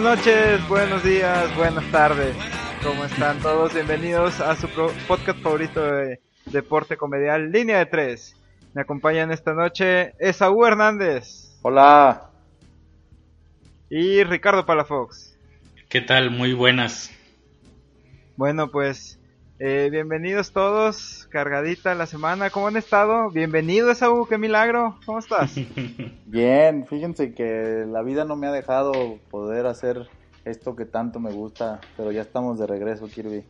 Buenas noches, buenos días, buenas tardes. ¿Cómo están todos? Bienvenidos a su podcast favorito de deporte comedial, Línea de Tres. Me acompañan esta noche Esaú Hernández. Hola. Y Ricardo Palafox. ¿Qué tal? Muy buenas. Bueno, pues eh, bienvenidos todos, cargadita la semana. ¿Cómo han estado? Bienvenido Esaú, qué milagro. ¿Cómo estás? Bien, fíjense que la vida no me ha dejado poder hacer esto que tanto me gusta, pero ya estamos de regreso, Kirby.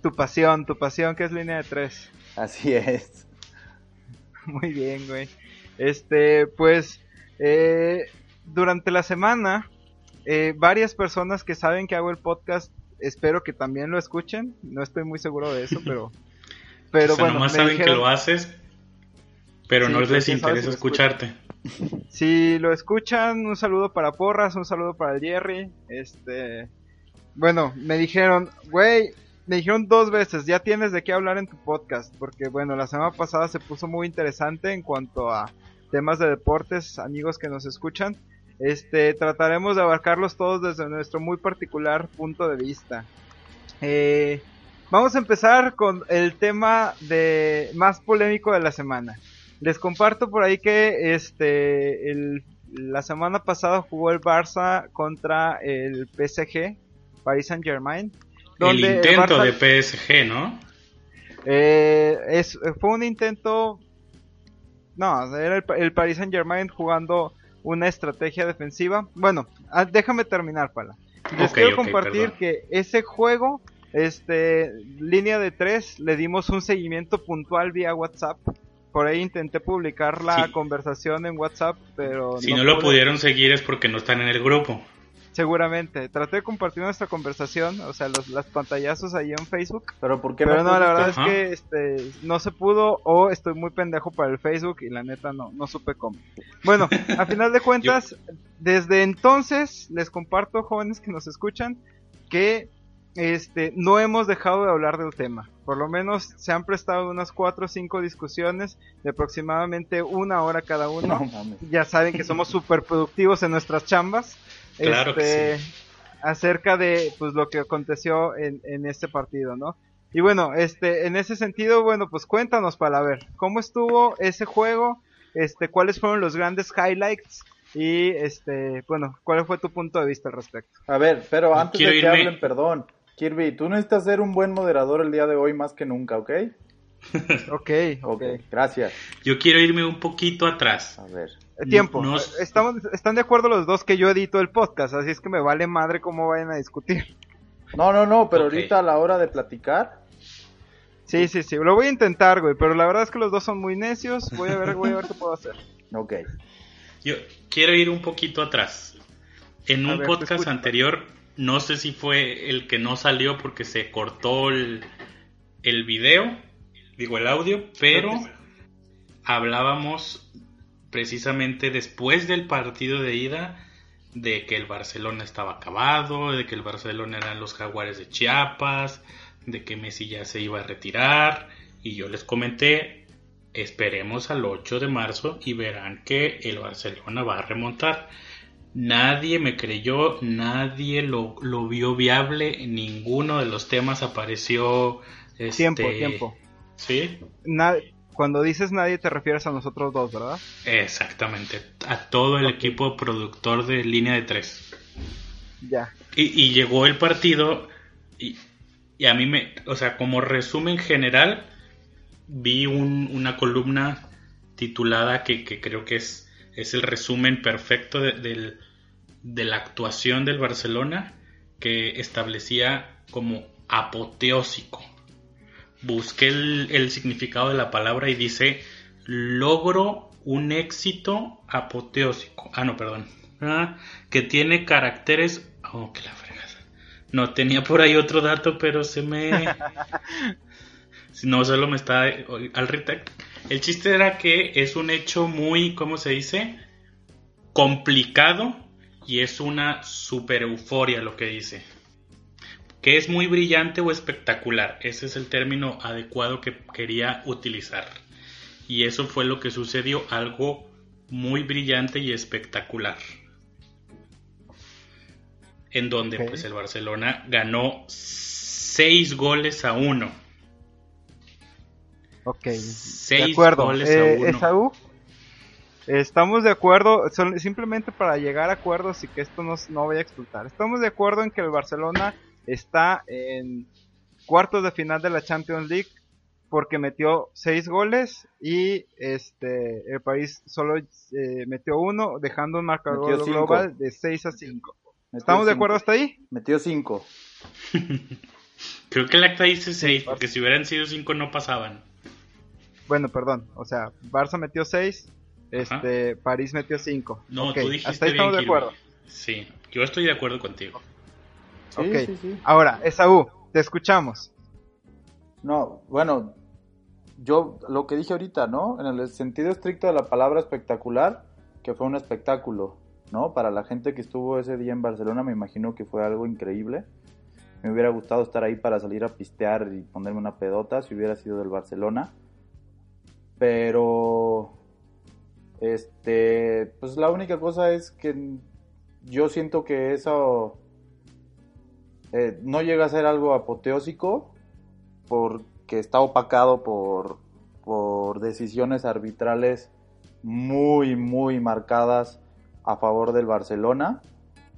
Tu pasión, tu pasión que es línea de tres. Así es. Muy bien, güey. Este, pues, eh, durante la semana, eh, varias personas que saben que hago el podcast, espero que también lo escuchen. No estoy muy seguro de eso, pero, pero o sea, bueno. Nomás saben dijeron- que lo haces, pero Sí, no pues, les si interesa escucharte. Si lo escuchan, un saludo para Porras, un saludo para el Jerry. Este, bueno, me dijeron, güey, me dijeron dos veces, ya tienes de qué hablar en tu podcast, porque bueno, la semana pasada se puso muy interesante en cuanto a temas de deportes, amigos que nos escuchan. Este, trataremos de abarcarlos todos desde nuestro muy particular punto de vista. Eh, vamos a empezar con el tema de más polémico de la semana. Les comparto por ahí que este el- la semana pasada jugó el Barça contra el PSG, Paris Saint Germain. El intento de PSG, ¿no? Eh, es, fue un intento. No, era el, el Paris Saint Germain jugando una estrategia defensiva. Bueno, ah, déjame terminar, Pala. Les quiero compartir perdón. que ese juego, este, línea de tres, le dimos un seguimiento puntual vía WhatsApp. Por ahí intenté publicar la Sí. conversación en WhatsApp, pero Si no lo pude. pudieron seguir es porque no están en el grupo. Seguramente. Traté de compartir nuestra conversación, o sea, los, las pantallazos ahí en Facebook. Pero ¿por qué Pero no, la verdad es que este, no se pudo o estoy muy pendejo para el Facebook y la neta no, no supe cómo. Bueno, a final de cuentas, desde entonces les comparto, jóvenes que nos escuchan, que este, no hemos dejado de hablar del tema. Por lo menos se han prestado unas cuatro o cinco discusiones de aproximadamente una hora cada uno. No. Ya saben que somos súper productivos en nuestras chambas. Claro que este, Acerca de pues lo que aconteció en, en este partido, ¿no? Y bueno, este, en ese sentido, bueno, pues cuéntanos para ver, ¿cómo estuvo ese juego? Este, ¿cuáles fueron los grandes highlights? Y este, bueno, ¿cuál fue tu punto de vista al respecto? A ver, pero No antes quiero de que irme- hablen, perdón. Kirby, tú necesitas ser un buen moderador el día de hoy más que nunca, ¿ok? Ok, ok. Ok, gracias. Yo quiero irme un poquito atrás. A ver. Eh, Tiempo. No- Estamos, están de acuerdo los dos que yo edito el podcast, así es que me vale madre cómo vayan a discutir. No, no, no, pero ahorita a la hora de platicar, Sí, sí, sí, lo voy a intentar, güey, pero la verdad es que los dos son muy necios, voy a ver, voy a ver qué puedo hacer. ok. Yo quiero ir un poquito atrás. En A un ver, podcast escucho. anterior, no sé si fue el que no salió porque se cortó el, el video, digo el audio, pero hablábamos precisamente después del partido de ida de que el Barcelona estaba acabado, de que el Barcelona eran los jaguares de Chiapas, de que Messi ya se iba a retirar y yo les comenté, esperemos al 8 de marzo y verán que el Barcelona va a remontar. Nadie me creyó, nadie lo, lo vio viable, ninguno de los temas apareció... este, Tiempo, tiempo. Sí, Na- cuando dices nadie te refieres a nosotros dos, ¿verdad? exactamente. A todo el equipo productor de línea de tres. Ya. Y, y llegó el partido y, y a mí me, o sea, como resumen general, vi un- una columna titulada que, que creo que es, es el resumen perfecto de, del- de la actuación del Barcelona que establecía como apoteósico. Busqué el, el significado de la palabra y dice logro un éxito apoteósico. Ah, no, perdón. Ah, que tiene caracteres... Oh, que la fregada. No, tenía por ahí otro dato, pero se me... No, solo me está... Al El chiste era que es un hecho muy, ¿cómo se dice? Complicado y es una super euforia lo que dice. Que es muy brillante o espectacular. Ese es el término adecuado que quería utilizar. Y eso fue lo que sucedió, algo muy brillante y espectacular. en donde pues el Barcelona ganó 6 goles a 1. Ok, de 6 acuerdo. goles Eh, a 1. Esaú, estamos de acuerdo, simplemente para llegar a acuerdos y que esto no, no vaya a explotar. Estamos de acuerdo en que el Barcelona está en cuartos de final de la Champions League porque metió seis goles y este el país solo eh, metió uno, dejando un marcador Metió cinco. global de 6 a 5. Metió ¿Estamos de acuerdo hasta ahí? Metió 5. Creo que el acta dice 6, porque si hubieran sido 5 no pasaban. Bueno, perdón, o sea, Barça metió 6, este París metió 5. No, tú dijiste hasta ahí bien, estamos de acuerdo. Sí, yo estoy de acuerdo contigo. Sí, Ok. sí, sí. Ahora, Esaú, te escuchamos. No, bueno, yo lo que dije ahorita, ¿no? En el sentido estricto de la palabra espectacular, que fue un espectáculo, ¿no? Para la gente que estuvo ese día en Barcelona, me imagino que fue algo increíble. Me hubiera gustado estar ahí para salir a pistear y ponerme una pedota si hubiera sido del Barcelona. Pero, este, pues la única cosa es que yo siento que eso eh, no llega a ser algo apoteósico porque está opacado por, por decisiones arbitrales muy, muy marcadas a favor del Barcelona,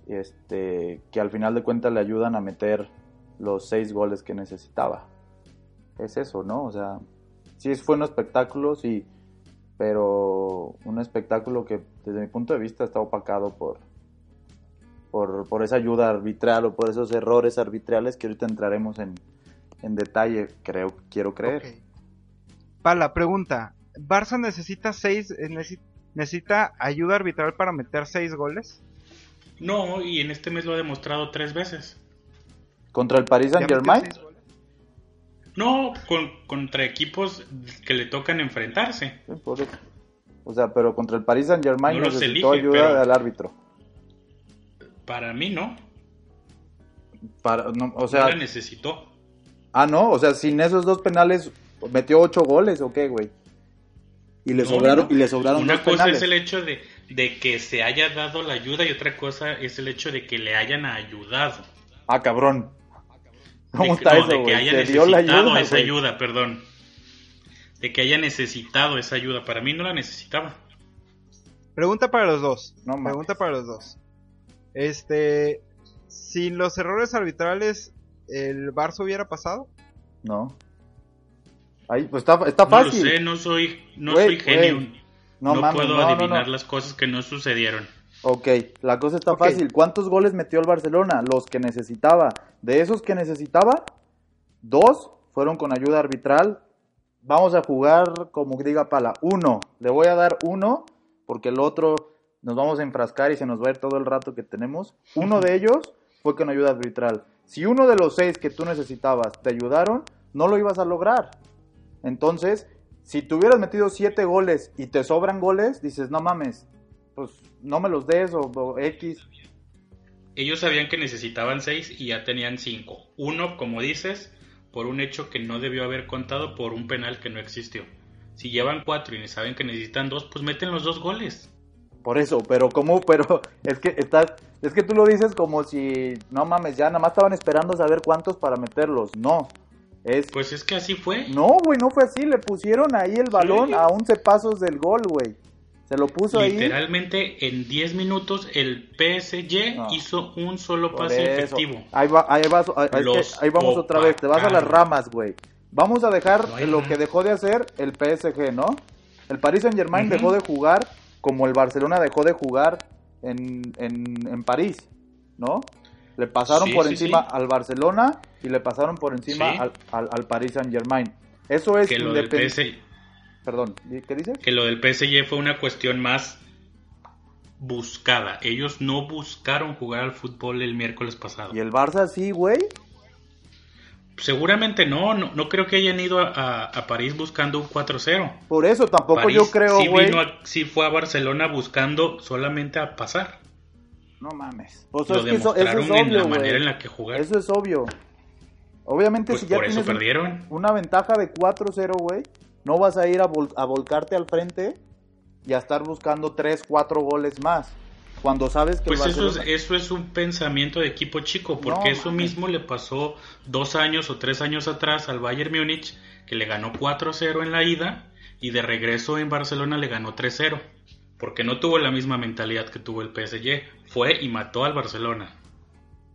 este, que al final de cuentas le ayudan a meter los seis goles que necesitaba. Es eso, ¿no? O sea, sí fue un espectáculo, sí, pero un espectáculo que desde mi punto de vista está opacado por, por, por esa ayuda arbitral o por esos errores arbitrales que ahorita entraremos en, en detalle, creo, quiero creer. Ok. Pala, pregunta. ¿Barça necesita seis, eh, necesi- necesita ayuda arbitral para meter seis goles? No, y en este mes lo ha demostrado tres veces. Contra el Paris ¿Ya Saint Germain? No, con- contra equipos que le tocan enfrentarse. o sea, pero contra el Paris Saint Germain No necesitó elige, ayuda pero- del árbitro. Para mí no, Para, no, o no sea, la necesitó. ah, no, o sea, sin esos dos penales metió ocho goles o qué, güey. Y le No, sobraron, no, no. y le sobraron Una dos cosa penales. es el hecho de, de que se haya dado la ayuda y otra cosa es el hecho de que le hayan ayudado. Ah, cabrón. De ¿Cómo que- está no, eso, de que haya Se dio la necesitado ayuda, esa güey. ayuda, perdón. De que haya necesitado esa ayuda. Para mí no la necesitaba. Pregunta para los dos. No. Pregunta para los dos. Este, sin los errores arbitrales, ¿el Barça hubiera pasado? No. Ahí, pues está, está No fácil. lo sé, no soy, no soy genio. No, No, mames, puedo no, no, adivinar no. las cosas que no sucedieron. Ok, la cosa está fácil. ¿Cuántos goles metió el Barcelona? Los que necesitaba. De esos que necesitaba, dos fueron con ayuda arbitral. Vamos a jugar como diga Pala. Uno. Le voy a dar uno porque el otro nos vamos a enfrascar y se nos va a ir todo el rato que tenemos. Uno de ellos fue con ayuda arbitral. Si uno de los seis que tú necesitabas te ayudaron, no lo ibas a lograr. Entonces, si te hubieras metido siete goles y te sobran goles, dices, no mames, pues no me los des o, o X. Ellos sabían que necesitaban seis y ya tenían cinco. Uno, como dices, por un hecho que no debió haber contado por un penal que no existió. Si llevan cuatro y saben que necesitan dos, pues meten los dos goles. Por eso, pero ¿cómo? Pero es que estás, es que tú lo dices como si, no mames, ya nada más estaban esperando saber cuántos para meterlos. No, es... Pues es que así fue. No, güey, no fue así. Le pusieron ahí el balón Sí. a 11 pasos del gol, güey. Se lo puso ahí. Literalmente en 10 minutos el PSG No. hizo un solo pase efectivo. Ahí, va, ahí, vas- ahí- es que Los ahí vamos otra vez. Te vas a las ramas, güey. Vamos a dejar No lo nada. que dejó de hacer el PSG, ¿no? El Paris Saint Germain dejó de jugar como el Barcelona dejó de jugar en, en, en París, ¿no? Le pasaron Sí, por sí, encima sí. al Barcelona y le pasaron por encima al, al, al Paris Saint Germain. Eso es Que lo, del PSG, Perdón, ¿qué dices? que lo del PSG fue una cuestión más buscada. Ellos no buscaron jugar al fútbol el miércoles pasado. Y el Barça sí, güey. Seguramente no, no, no creo que hayan ido a, a- a París buscando un 4-0. Por eso tampoco París yo creo, sí, vino a- sí fue a Barcelona buscando solamente a pasar. No mames. Pues Lo es que eso, eso demostraron es en obvio, la güey. manera en la que jugaron. Eso es obvio. Obviamente pues si ya por eso tienes un- perdieron. una ventaja de 4-0, güey, no vas a ir a, vol- a volcarte al frente y a estar buscando 3, 4 goles más. Cuando sabes que el Pues eso es, Barcelona- eso es un pensamiento de equipo chico, porque No, eso mismo le pasó dos años o tres años atrás al Bayern Múnich, que le ganó 4-0 en la ida y de regreso en Barcelona le ganó 3-0, porque no tuvo la misma mentalidad que tuvo el PSG, fue y mató al Barcelona.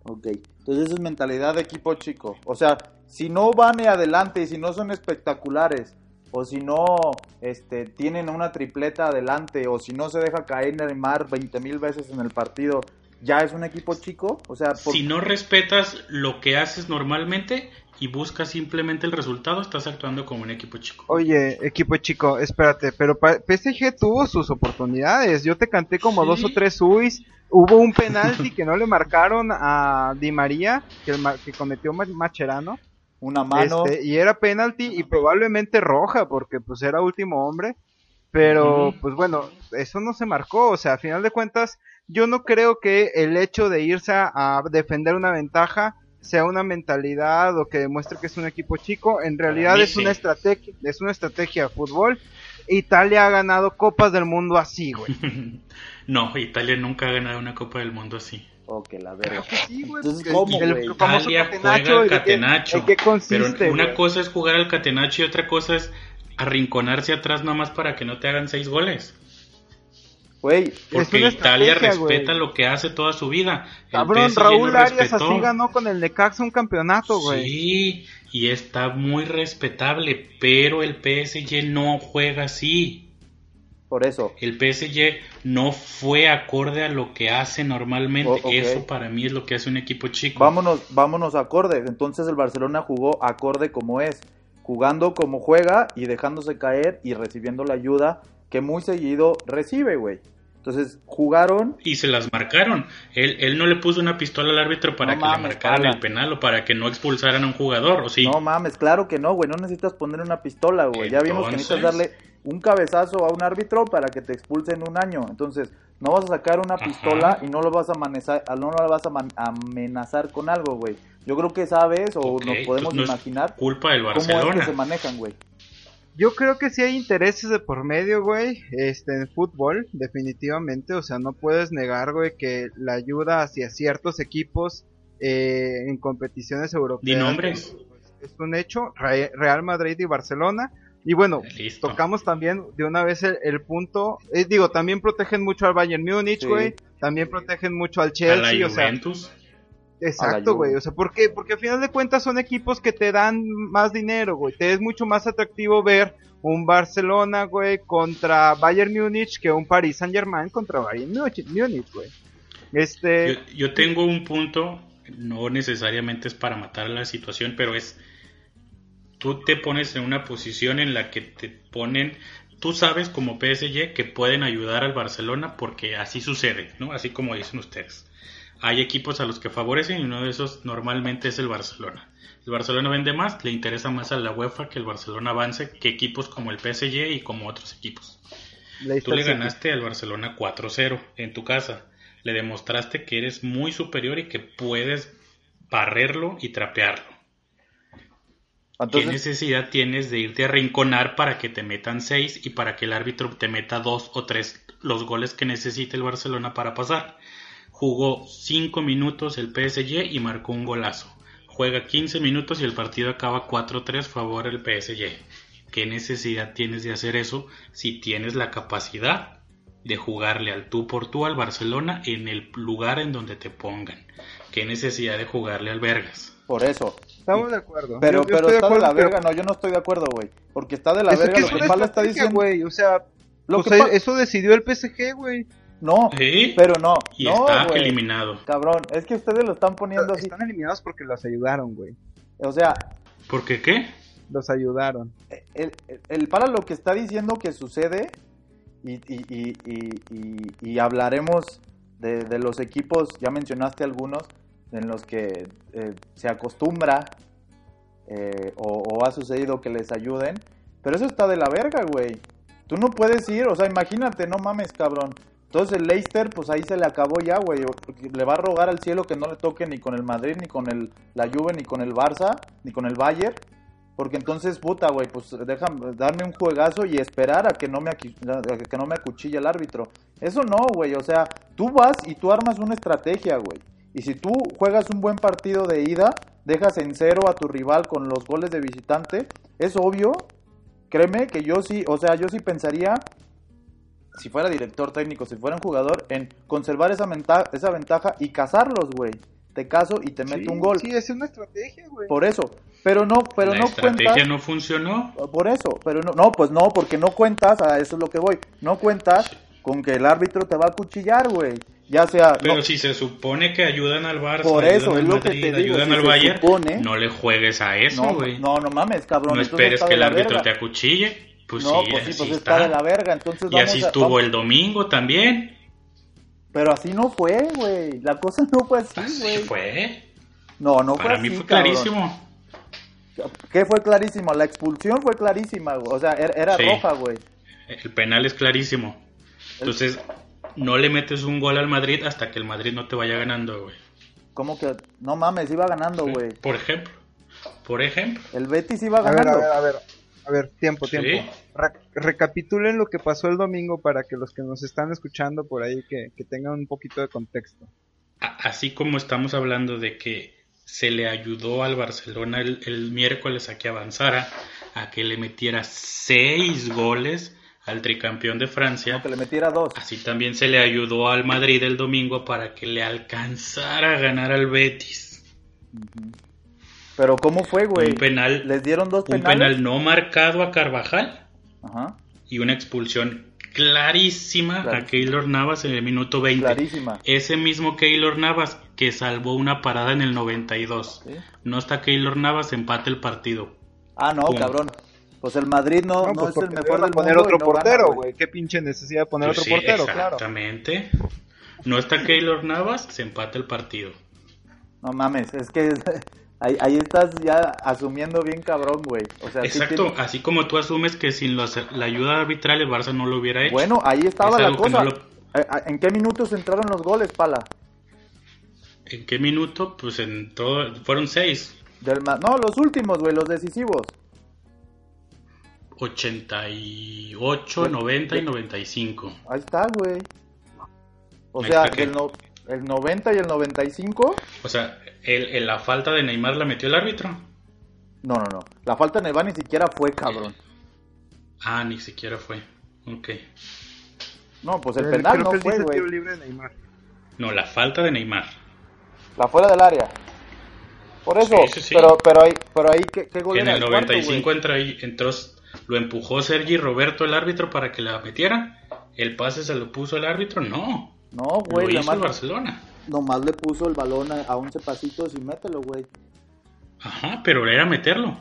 Ok, entonces eso es mentalidad de equipo chico. O sea, si no van adelante y si no son espectaculares, o si no este, tienen una tripleta adelante, o si no se deja caer Neymar 20 mil veces en el partido, ¿ya es un equipo chico? O sea, por- Si no respetas lo que haces normalmente y buscas simplemente el resultado, estás actuando como un equipo chico. Oye, equipo chico, espérate, pero pa- PSG tuvo sus oportunidades. Yo te canté como Sí. dos o tres uis. Hubo un penalti que no le marcaron a Di María, que, el ma- que cometió Ma- Macherano. Una mano... Este, y era penalti y probablemente roja, porque pues era último hombre. Pero, pues bueno, eso no se marcó. O sea, a final de cuentas, yo no creo que el hecho de irse a, a defender una ventaja sea una mentalidad o que demuestre que es un equipo chico. En realidad es una estrategia, es una estrategia de fútbol. Italia ha ganado copas del mundo así, güey. no, Italia nunca ha ganado una Copa del Mundo así. Oh, que la verga. Claro que sí, güey, Entonces, porque ¿cómo, el famoso catenacho, juega al ¿de qué- catenacho. ¿En qué consiste, Pero una güey? cosa es jugar al catenacho y otra cosa es arrinconarse atrás nomás para que no te hagan seis goles. Güey, Porque Italia respeta güey. lo que hace toda su vida. El Cabrón, PSG Raúl no Arias respetó. así ganó con el Necaxa un campeonato, güey. Sí, y está muy respetable, pero el PSG no juega así. Por eso. El PSG no fue acorde a lo que hace normalmente. O- ok. Eso para mí es lo que hace un equipo chico. Vámonos, vámonos acorde. Entonces el Barcelona jugó acorde como es, jugando como juega y dejándose caer y recibiendo la ayuda que muy seguido recibe, güey. Entonces jugaron, Y se las marcaron. Él, él no le puso una pistola al árbitro para No que mames, le marcaran el penal o para que no expulsaran a un jugador, ¿o sí? no mames, claro que no, güey, no necesitas poner una pistola, güey. Ya vimos que necesitas darle un cabezazo a un árbitro para que te expulsen un año. Entonces, no vas a sacar una Ajá. pistola y no lo vas a amenazar, no lo vas a amenazar con algo, güey. Yo creo que sabes o nos podemos no es imaginar culpa del cómo es Barcelona. que se manejan, güey. Yo creo que sí hay intereses de por medio, güey, este, en fútbol, definitivamente, o sea, no puedes negar, güey, que la ayuda hacia ciertos equipos eh, en competiciones europeas Di nombres. es un hecho, Re- Real Madrid y Barcelona, y bueno, Listo. tocamos también de una vez el, el punto, eh, digo, también protegen mucho al Bayern Múnich, Sí. güey, también protegen mucho al a la Chelsea, o sea, Juventus. Exacto, güey. O sea, ¿por qué? Porque al final de cuentas son equipos que te dan más dinero, güey. Te es mucho más atractivo ver un Barcelona, güey, contra Bayern Múnich que un Paris Saint Germain contra Bayern Múnich, Múnich, güey. Este, Yo, yo tengo un punto, no necesariamente es para matar la situación, pero es, tú te pones en una posición en la que te ponen, tú sabes como PSG que pueden ayudar al Barcelona porque así sucede, ¿no? Así como dicen ustedes. Hay equipos a los que favorecen y uno de esos normalmente es el Barcelona. El Barcelona vende más, le interesa más a la UEFA que el Barcelona avance que equipos como el PSG y como otros equipos. Tú le ganaste al Barcelona 4-0 en tu casa. Le demostraste que eres muy superior y que puedes barrerlo y trapearlo. ¿Qué necesidad tienes de irte a rinconar para que te metan 6 y para que el árbitro te meta 2 o 3 los goles que necesite el Barcelona para pasar? Jugó 5 minutos el PSG y marcó un golazo. Juega 15 minutos y el partido acaba 4-3 favor el PSG. ¿Qué necesidad tienes de hacer eso si tienes la capacidad de jugarle al tú por tú al Barcelona en el lugar en donde te pongan? ¿Qué necesidad de jugarle al Vergas? Por eso. Estamos de acuerdo. Pero, Yo- yo pero está de, la pero- verga, no, yo no estoy de acuerdo, güey. Porque está de la Eso verga que lo que Pala está diciendo. güey. O sea, Lo pues que eso decidió el PSG, güey. No, ¿Sí? pero no. Y no, está eliminado. Cabrón, es que ustedes lo están poniendo así. Están eliminados porque los ayudaron, güey. O sea, ¿Por qué qué? Los ayudaron. el, el, el Pala lo que está diciendo que sucede, y, y, y, y, y- y hablaremos de, de los equipos, ya mencionaste algunos, en los que eh, se acostumbra eh, o, o ha sucedido que les ayuden, pero eso está de la verga, güey. Tú no puedes ir, o sea, imagínate, no mames, cabrón. Entonces el Leicester, pues ahí se le acabó ya, güey. Le va a rogar al cielo que no le toque ni con el Madrid, ni con el, la Juve, ni con el Barça, ni con el Bayern. Porque entonces, puta, güey, pues déjame darme un juegazo y esperar a que no me, que no me acuchille el árbitro. Eso no, güey, o sea, tú vas y tú armas una estrategia, güey. Y si tú juegas un buen partido de ida, dejas en cero a tu rival con los goles de visitante, es obvio, créeme que yo sí, o sea, yo sí pensaría, si fuera director técnico, si fuera un jugador, en conservar esa, ventaja, esa ventaja y cazarlos, güey. Te caso y te meto un gol. Sí, es una estrategia, güey. Por eso, pero no, pero la no estrategia cuentas. no funcionó. Por eso, pero no, no, pues no, porque no cuentas, a eso es lo que voy. No cuentas con que el árbitro te va a cuchillar, güey. Ya sea. Pero no, si se supone que ayudan al Barça, Por eso, es lo que te digo, ayudan si al Bayern, supone- no le juegues a eso, güey. no, no mames, cabrón. No esperes que el árbitro verga. te acuchille. Pues no, sí, pues sí, así pues está. está de la verga. Entonces y vamos así estuvo el domingo también. Pero así no fue, güey. La cosa no fue así, Así güey. fue. No, no fue Para así, mí fue cabrón. clarísimo. ¿Qué fue clarísimo? La expulsión fue clarísima, güey. O sea, era, era Sí. roja, güey. El penal es clarísimo. Entonces, no le metes un gol al Madrid hasta que el Madrid no te vaya ganando, güey. ¿Cómo que? No mames, iba ganando, güey. Por ejemplo. Por ejemplo. El Betis iba A ver, ganando. a ver, a ver. A ver, tiempo, Sí. tiempo. Re- recapitulen lo que pasó el domingo para que los que nos están escuchando por ahí que, que tengan un poquito de contexto. Así como estamos hablando de que se le ayudó al Barcelona el, el miércoles a que avanzara, a que le metiera seis goles al tricampeón de Francia, Que le metiera dos. así también se le ayudó al Madrid el domingo para que le alcanzara a ganar al Betis. Pero ¿cómo fue, güey? Un penal, Les dieron dos un penales. penal no marcado a Carvajal Ajá, y una expulsión clarísima a Keylor Navas en el minuto 20. clarísima. Ese mismo Keylor Navas que salvó una parada en el 92. ¿Sí? No está Keylor Navas, empate el partido. Ah, no, Pum. cabrón. Pues el Madrid no, no, pues es el mejor del poner mundo otro no portero, güey. Qué pinche necesidad de poner Pues otro sí, portero, claro. exactamente. No está Keylor Navas, se empata el partido. No mames, es que ahí, ahí estás ya asumiendo bien cabrón, güey. O sea, sí Exacto, tiene- así como tú asumes que sin los- la ayuda arbitral el Barça no lo hubiera hecho. Bueno, ahí estaba Es la cosa. no lo- Eh, ¿En qué minutos entraron los goles, pala? ¿En qué minuto? Pues en todo, fueron seis. Del Ma- no, los últimos, güey, los decisivos. 88, 90 y 95. Ahí está, güey. O sea, el, no- el 90 y el 95. O sea, el, el- la falta de Neymar la metió el árbitro. No, no, no. La falta en el bar ni siquiera fue, cabrón. Ah, ni siquiera fue. Ok. No, pues el penal creo no fue, dice güey. tiro libre de Neymar. No, la falta de Neymar. La fuera del área. Por eso, Sí, sí, sí. pero pero ahí pero ahí qué, qué gol En el cuarto, 95 güey? entra ahí, entró, lo empujó Sergi Roberto el árbitro para que la metiera. El pase se lo puso el árbitro, no. No, güey, lo hizo nomás, el Barcelona. nomás le puso el balón a, a 11 pasitos y mételo, güey. Ajá, pero era meterlo.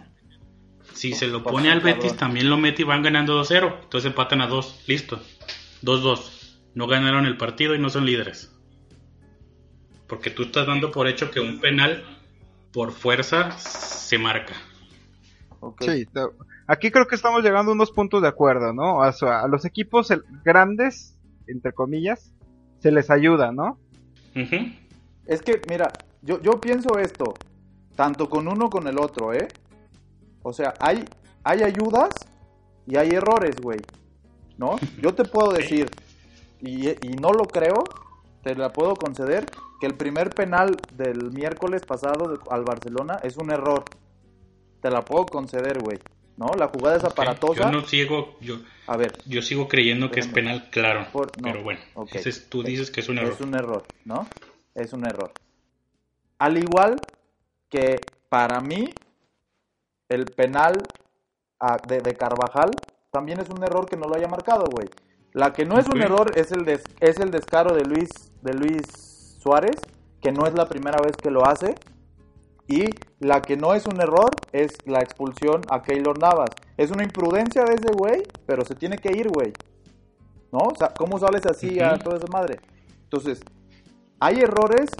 Si se lo pone al. Betis, también lo mete y van ganando 2-0. Entonces empatan a 2. Listo. 2-2. No ganaron el partido y no son líderes. Porque tú estás dando por hecho que un penal por fuerza se marca. Sí, te- aquí creo que estamos llegando a unos puntos de acuerdo, ¿no? O sea, a los equipos el- grandes, entre comillas, se les ayuda, ¿no? Ujú. Es que, mira, yo, yo pienso esto, tanto con uno con el otro, ¿eh? O sea, hay, hay ayudas y hay errores, güey. ¿No? Yo te puedo decir, y, y no lo creo, te la puedo conceder, que el primer penal del miércoles pasado al Barcelona es un error. Te la puedo conceder, güey. ¿No? La jugada es aparatosa. Yo no sigo, yo, A ver, yo sigo creyendo que es penal, claro. Por- no, pero bueno, ok. ese es- tú dices que es un error. Es un error, ¿no? Es un error. Al igual que para mí, el penal ah, de, de Carvajal también es un error que no lo haya marcado, güey. La que no es un error es el, des- es el descaro de Luis, de Luis Suárez, que no es la primera vez que lo hace. Y la que no es un error es la expulsión a Keylor Navas. Es una imprudencia de ese güey, pero se tiene que ir, güey. ¿No? O sea, ¿cómo sales así a toda esa madre? Entonces, hay errores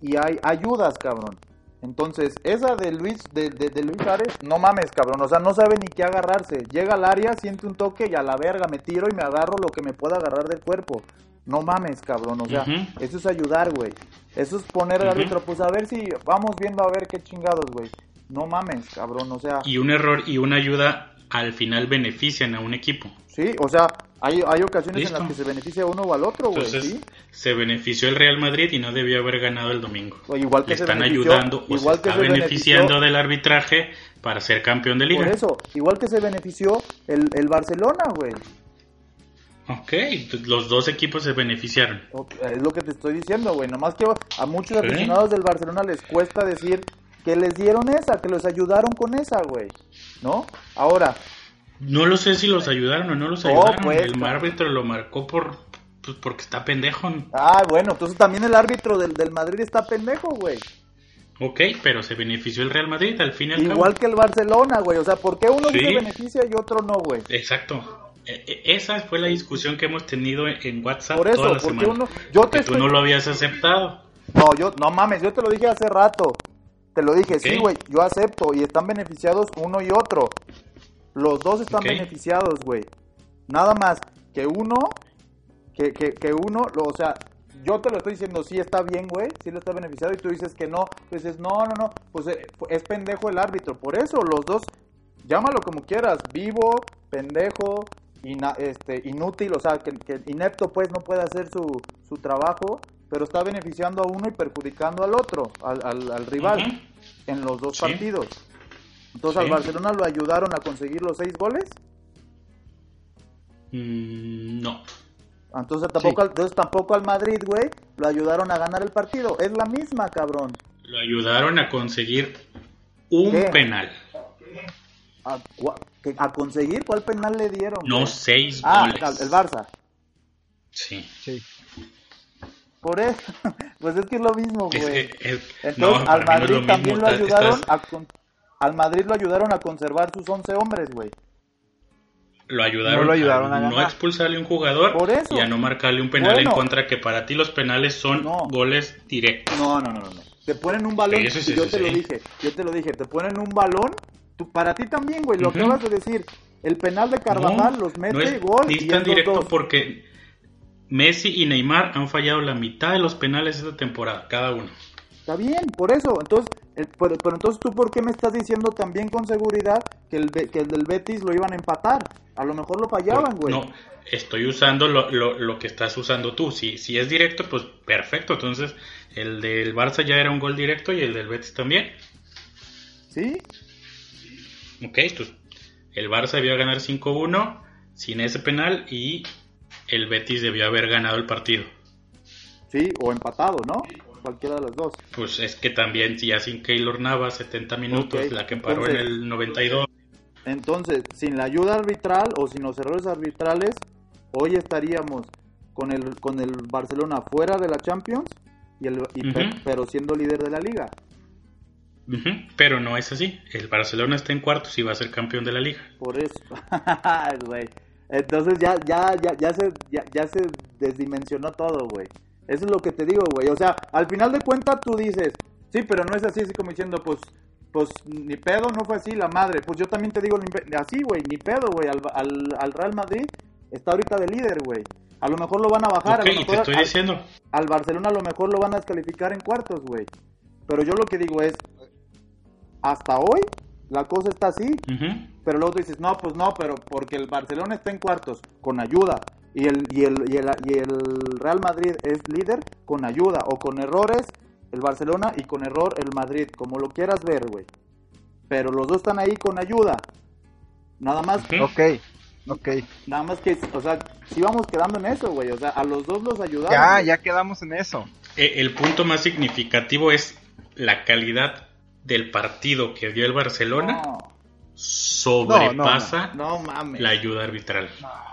y hay ayudas, cabrón. Entonces, esa de Luis, de, de- de Luis Suárez, no mames, cabrón. O sea, no sabe ni qué agarrarse. Llega al área, siente un toque y a la verga me tiro y me agarro lo que me pueda agarrar del cuerpo. No mames, cabrón. O sea, eso es ayudar, güey. Eso es poner al árbitro, pues a ver si vamos viendo a ver qué chingados, güey. No mames, cabrón. O sea, Y un error y una ayuda al final benefician a un equipo. sí, o sea, Hay, hay ocasiones en las que se beneficia uno o al otro, güey, Entonces, ¿sí? se benefició el Real Madrid y no debió haber ganado el domingo. O igual que Le se están ayudando o igual se que está se beneficiando del arbitraje para ser campeón de liga. Por eso, igual que se benefició el, el Barcelona, güey. Ok, los dos equipos se beneficiaron. Ok, Es lo que te estoy diciendo, güey. Nomás que a muchos Sí. aficionados del Barcelona les cuesta decir que les dieron esa, que los ayudaron con esa, güey. ¿No? Ahora, No lo sé si los ayudaron o no los Oh, ayudaron. pues, el árbitro lo marcó por pues, porque está pendejo. ah, bueno, entonces también el árbitro del, del Madrid está pendejo, güey. Ok, pero se benefició el Real Madrid al fin y al Igual cabo. que el Barcelona, güey. O sea, ¿por qué uno Sí. se beneficia y otro no, güey? Exacto. E- e- Esa fue la discusión que hemos tenido en- WhatsApp Por eso, toda la porque semana. uno... Yo te que tú estoy- no lo habías aceptado. No, yo, no mames, yo te lo dije hace rato. Te lo dije, sí, Ok. güey, yo acepto y están beneficiados uno y otro. Los dos están beneficiados, güey. Nada más que uno, que, que, que uno, lo, o sea, yo te lo estoy diciendo, sí está bien, güey, sí lo está beneficiado y tú dices que no. Tú dices, no, no, no, pues eh, es pendejo el árbitro. Por eso los dos, llámalo como quieras, vivo, pendejo, ina- este, inútil, o sea, que, que inepto pues no puede hacer su, su trabajo, pero está beneficiando a uno y perjudicando al otro, al, al, al rival, en los dos Sí. partidos. Entonces al. Barcelona lo ayudaron a conseguir los seis goles, Mm, no. entonces tampoco, al, entonces tampoco al Madrid, güey, lo ayudaron a ganar el partido. Es la misma, cabrón. Lo ayudaron a conseguir un ¿Qué? penal. ¿A, cua- que- a conseguir cuál penal le dieron? No güey? seis Ah, goles. el Barça. Sí. Sí. Por eso, pues es que es lo mismo, Es güey. que- es- Entonces no, al no Madrid también mismo. lo ayudaron estás- a con- al Madrid lo ayudaron a conservar sus 11 hombres, güey. Lo ayudaron, No lo ayudaron a no expulsarle un jugador Por eso. y a no marcarle un penal Bueno. en contra, que para ti los penales son No. goles directos. No, no, no, no. Te ponen un balón, Sí, sí, y yo sí, te lo dije, yo te lo dije, te ponen un balón, tú, para ti también, güey, lo Ujú. acabas de decir. El penal de Carvajal No, los mete no es gol y tan directo 2 porque Messi y Neymar han fallado la mitad de los penales esta temporada, cada uno. Está bien, por eso. Entonces, el- pero, pero entonces tú por qué me estás diciendo también con seguridad que el, que el del Betis lo iban a empatar? A lo mejor lo fallaban, güey. No, estoy usando lo, lo, lo que estás usando tú. Si, si es directo, pues perfecto. Entonces, el del Barça ya era un gol directo y el del Betis también. ¿Sí? Ok, pues el Barça debió ganar 5-1 sin ese penal y el Betis debió haber ganado el partido. Sí, o empatado, ¿no? Cualquiera de los dos. Pues es que también, si ya sin Keylor Navas, 70 minutos, Ok, la que paró entonces- en el 92. Entonces, sin la ayuda arbitral o sin los errores arbitrales, hoy estaríamos con el, con el Barcelona fuera de la Champions, y el, y pe- Ujú. pero siendo líder de la liga. Ujú, Pero no es así. El Barcelona está en cuartos y va a ser campeón de la liga. Por eso. Güey. Entonces ya, ya, ya, ya, se, ya, ya se desdimensionó todo, güey. Eso es lo que te digo, güey. O sea, al final de cuentas tú dices, sí, pero no es así, así como diciendo, pues, pues ni pedo, no fue así, la madre. Pues yo también te digo así, güey, ni pedo, güey. Al, al, al Real Madrid está ahorita de líder, güey. A lo mejor lo van a bajar, Ok, a lo te estoy al- diciendo. al Barcelona a lo mejor lo van a descalificar en cuartos, güey. Pero yo lo que digo es, hasta hoy la cosa está así. Pero luego tú dices, no, pues no, pero porque el Barcelona está en cuartos con ayuda y el, y el, y el, y el Real Madrid es líder con ayuda o con errores el Barcelona y con error el Madrid, como lo quieras ver, güey. Pero los dos están ahí con ayuda. Nada más, Ujú. Ok, ok. nada más que, o sea, sí vamos quedando en eso, güey. O sea, a los dos los ayudaron. Ya, güey. ya quedamos en eso. Eh, El punto más significativo es la calidad del partido que dio el Barcelona No, sobrepasa no mames. la ayuda arbitral.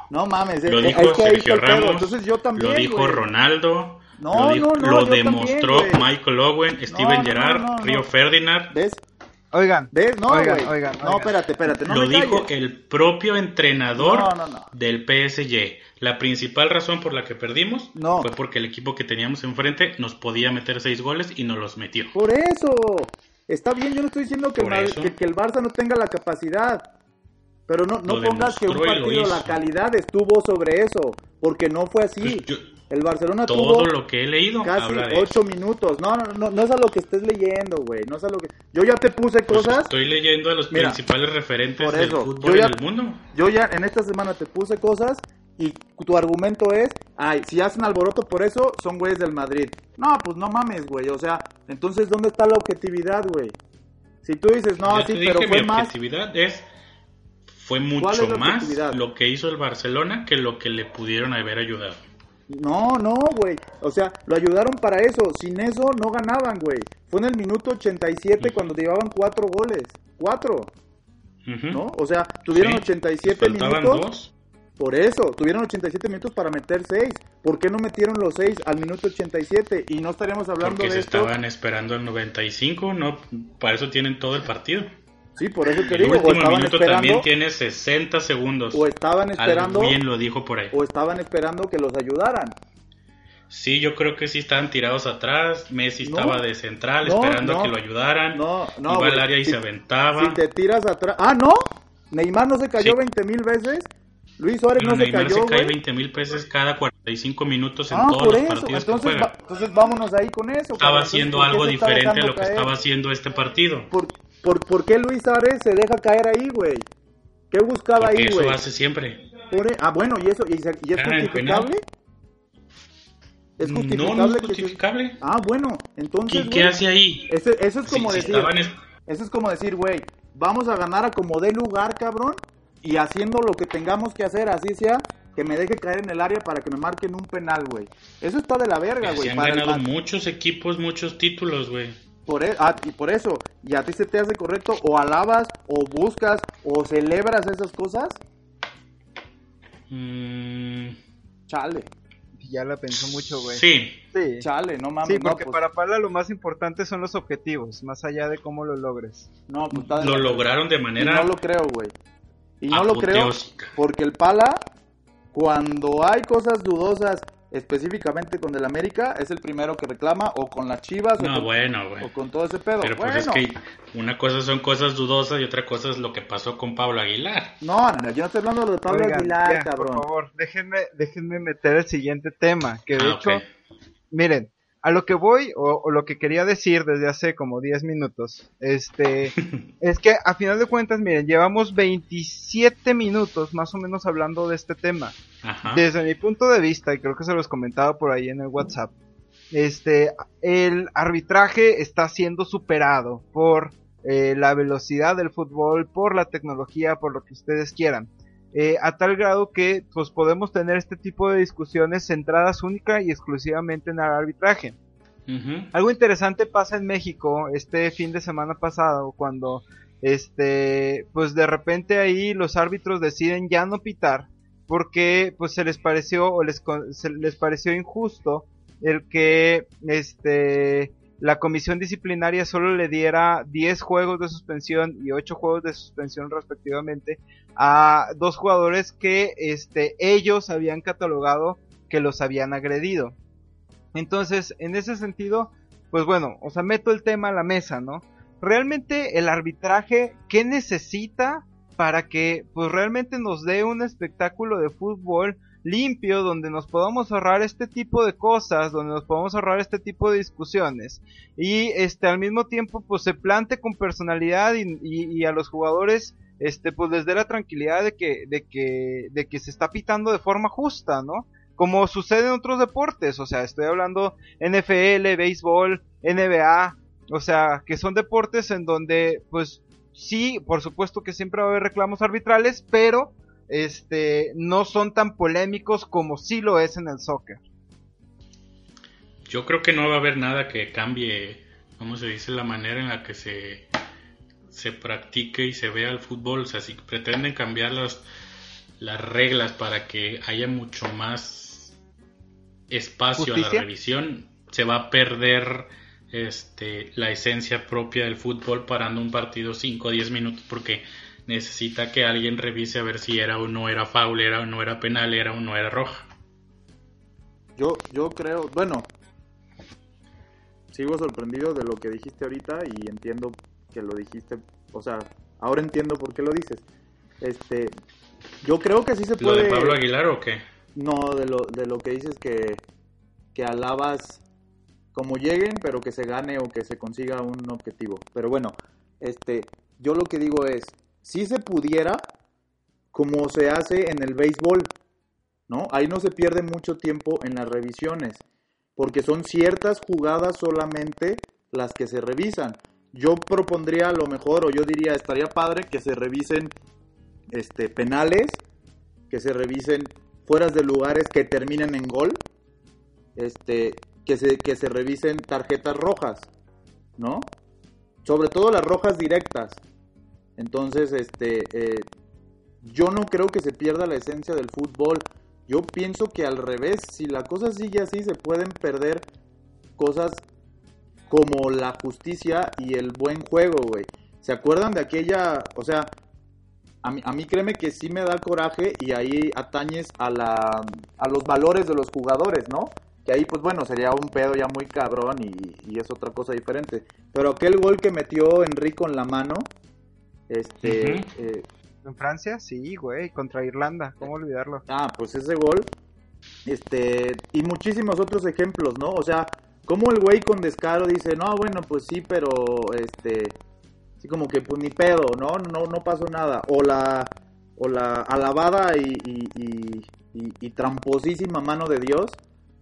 No mames, Lo dijo es que Sergio. Ramos, Entonces yo también, lo dijo güey. Ronaldo, No, lo, dijo- no, no, lo también, demostró. Michael Owen, Steven no, Gerrard, no, no, Río no. Ferdinand. ¿Ves? Oigan, ¿Ves? No, oigan, oigan, No, espérate, espérate. No lo me dijo calles. el propio entrenador No, no, no. del PSG. La principal razón por la que perdimos No. fue porque el equipo que teníamos enfrente nos podía meter seis goles y nos los metió. Por eso. Está bien, yo no estoy diciendo que, Madrid- que, que el Barça no tenga la capacidad. Pero no, no pongas que un partido, la calidad estuvo sobre eso. Porque no fue así. Pues yo- el Barcelona todo tuvo lo que he leído casi ocho minutos. No, no, no, no es a lo que estés leyendo, güey. No es a lo que... Yo ya te puse Pues cosas. estoy leyendo a los Mira, principales referentes por del fútbol ya- en el mundo. Yo ya en esta semana te puse cosas Y tu argumento es, ay, si hacen alboroto por eso, son güeyes del Madrid. No, pues no mames, güey. O sea, entonces, ¿dónde está la objetividad, güey? Si tú dices, no, Ya sí, te pero fue mi más. objetividad es fue ¿Cuál mucho más lo que hizo el Barcelona que lo que le pudieron haber ayudado. No, no, güey. O sea, lo ayudaron para eso. Sin eso no ganaban, güey. Fue en el minuto 87 cuando llevaban cuatro goles. Cuatro. ¿no? O sea, tuvieron Sí, 87 Faltaban minutos. dos. Por eso, tuvieron 87 minutos para meter 6. ¿Por qué no metieron los 6 al minuto 87? Y no estaríamos hablando Porque de se esto. estaban esperando el 95, no, para eso tienen todo el partido. Sí, por eso te El digo, o último estaban minuto esperando, también tiene 60 segundos. o estaban esperando, bien lo dijo por ahí. o estaban esperando que los ayudaran. Sí, yo creo que sí estaban tirados atrás. Messi No. estaba de central No, esperando no. a que lo ayudaran. No, no, Iba al área y Si- se aventaba. Si te tiras atrás. Ah, no. Neymar no se cayó Sí. 20 mil veces. Luis Suárez Pero no se Neymar cayó, se cae güey. 20 mil veces cada 45 minutos en Ah, todos por los eso. partidos que Entonces, juega. va- entonces vámonos ahí con eso. Estaba haciendo Entonces, ¿por qué algo diferente a lo que caer? estaba haciendo este partido. ¿Por, por, por qué Luis Suárez se deja caer ahí, güey? ¿Qué buscaba Porque ahí, eso güey? hace siempre. Por e- Ah, bueno, ¿y eso y, se- y es Ah, justificable? ¿Es No, justificable? no es que se- justificable. Ah, bueno, entonces. ¿Qué, qué hace ahí? ese- eso es Si- como si decir. es- Eso es como decir, güey, vamos a ganar a como dé lugar, cabrón, y haciendo lo que tengamos que hacer, así sea, que me deje caer en el área para que me marquen un penal, güey. Eso está de la verga, Se güey. han para el ganado muchos equipos, muchos títulos, güey. Por e- ah, y por eso, ¿y a ti se te hace correcto? ¿O alabas, o buscas, o celebras esas cosas? Mm, Chale, Ya la pensó mucho, güey. sí, Sí. chale, no mames. Sí, no, porque pues, para Pala lo más importante son los objetivos, más allá de cómo lo logres. no, pues, lo lograron de Y manera no lo creo, güey. Y no lo creo porque el Pala, cuando hay cosas dudosas, específicamente con el América, es el primero que reclama, o con las Chivas, o, No, con, bueno, o con todo ese pedo. Pero pues bueno, es que una cosa son cosas dudosas y otra cosa es lo que pasó con Pablo Aguilar. no, no, no, yo no estoy hablando de lo de Pablo Oigan, Aguilar, ya, cabrón. Por favor, déjenme, déjenme meter el siguiente tema, que de Ah, hecho, miren, a lo que voy, o, o lo que quería decir desde hace como 10 minutos, este, es que a final de cuentas, miren, llevamos 27 minutos más o menos hablando de este tema. Ajá. Desde mi punto de vista, y creo que se los comentaba por ahí en el WhatsApp, este, el arbitraje está siendo superado por eh, la velocidad del fútbol, por la tecnología, por lo que ustedes quieran. Eh, a tal grado que pues podemos tener este tipo de discusiones centradas única y exclusivamente en el arbitraje. Algo interesante pasa en México este fin de semana pasado cuando este pues de repente ahí los árbitros deciden ya no pitar porque pues se les pareció o les se les pareció injusto el que este la comisión disciplinaria solo le diera 10 juegos de suspensión y 8 juegos de suspensión respectivamente a dos jugadores que este ellos habían catalogado que los habían agredido. Entonces, en ese sentido, pues bueno, o sea, meto el tema a la mesa, ¿no? Realmente el arbitraje, ¿qué necesita para que pues realmente nos dé un espectáculo de fútbol limpio donde nos podamos ahorrar este tipo de cosas, donde nos podamos ahorrar este tipo de discusiones y este al mismo tiempo pues se plante con personalidad y, y- a los jugadores este pues les dé la tranquilidad de que de que de que se está pitando de forma justa, ¿no? Como sucede en otros deportes, o sea, estoy hablando NFL, béisbol, NBA, o sea, que son deportes en donde pues sí, por supuesto que siempre va a haber reclamos arbitrales, pero este no son tan polémicos como sí lo es en el soccer. Yo creo que no va a haber nada que cambie, ¿cómo se dice? La manera en la que se, se practique y se vea el fútbol. O sea, si pretenden cambiar las, las reglas para que haya mucho más espacio a la revisión, se va a perder este, la esencia propia del fútbol parando un partido 5 o 10 minutos porque necesita que alguien revise a ver si era o no era foul, era o no era penal, era o no era roja. Yo, yo creo, bueno, sigo sorprendido de lo que dijiste ahorita y entiendo que lo dijiste, o sea, ahora entiendo por qué lo dices. Este, yo creo que sí se ¿Lo puede. de Pablo Aguilar o qué? No, de lo, de lo que dices que, que alabas como lleguen, pero que se gane o que se consiga un objetivo. Pero bueno, este, yo lo que digo es, si se pudiera, como se hace en el béisbol, ¿no? Ahí no se pierde mucho tiempo en las revisiones, porque son ciertas jugadas solamente las que se revisan. Yo propondría a lo mejor, o yo diría, estaría padre que se revisen este, penales, que se revisen fueras de lugares que terminen en gol, este, que se, que se revisen tarjetas rojas, ¿no? Sobre todo las rojas directas. Entonces, este, eh, yo no creo que se pierda la esencia del fútbol. Yo pienso que al revés, si la cosa sigue así, se pueden perder cosas como la justicia y el buen juego, güey. ¿Se acuerdan de aquella, o sea, a mí, a mí créeme que sí me da coraje y ahí atañes a, la, a los valores de los jugadores, ¿no? Que ahí, pues bueno, sería un pedo ya muy cabrón y, es otra cosa diferente. Pero aquel gol que metió Enrico en la mano, este, eh, en Francia, sí, güey, contra Irlanda, ¿cómo olvidarlo? Ah, pues ese gol, este, y muchísimos otros ejemplos, ¿no? O sea, como el güey con descaro dice, no, bueno, pues sí, pero, este, sí como que, pues ni pedo, ¿no? No, no pasó nada. O la, o la alabada y, y, y, tramposísima mano de Dios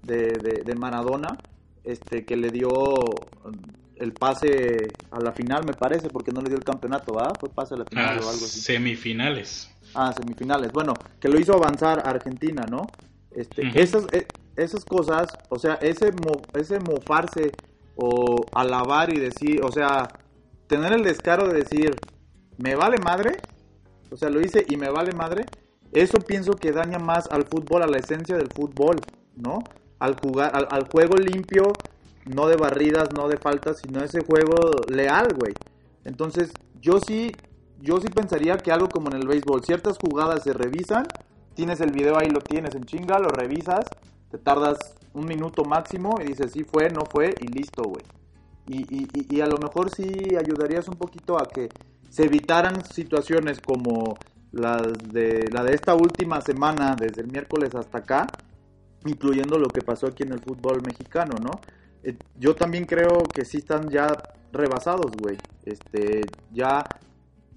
de, de, de Maradona, este, que le dio el pase a la final, me parece, porque no le dio el campeonato, ¿ah? Fue pase a la final o algo así. Semifinales. Ah, semifinales. Bueno, que lo hizo avanzar a Argentina, ¿no? Este, esas, eh, esas cosas, o sea, ese, ese mofarse o alabar y decir, o sea, tener el descaro de decir, me vale madre, o sea, lo hice y me vale madre, eso pienso que daña más al fútbol, a la esencia del fútbol, ¿no? Al jugar, al juego limpio, no de barridas, no de faltas, sino ese juego leal, güey. Entonces, yo sí, yo sí pensaría que algo como en el béisbol, ciertas jugadas se revisan, tienes el video ahí, lo tienes en chinga, lo revisas, te tardas un minuto máximo y dices sí fue, no fue y listo, güey. Y, y, y, a lo mejor sí ayudarías un poquito a que se evitaran situaciones como las de la de esta última semana, desde el miércoles hasta acá, incluyendo lo que pasó aquí en el fútbol mexicano, ¿no? Eh, yo también creo que sí están ya rebasados, güey. Este, ya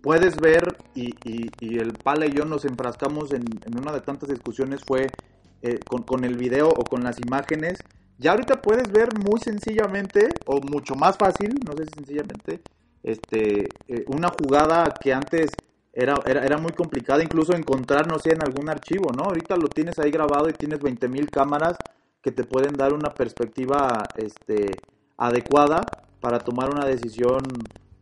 puedes ver, y, el Pala y yo nos enfrascamos en, una de tantas discusiones, fue eh, con, el video o con las imágenes. Ya ahorita puedes ver muy sencillamente, o mucho más fácil, no sé si sencillamente, este, eh, una jugada que antes era, era, era, muy complicada incluso encontrar, no sé, en algún archivo, ¿no? Ahorita lo tienes ahí grabado y tienes 20.000 cámaras que te pueden dar una perspectiva este, adecuada para tomar una decisión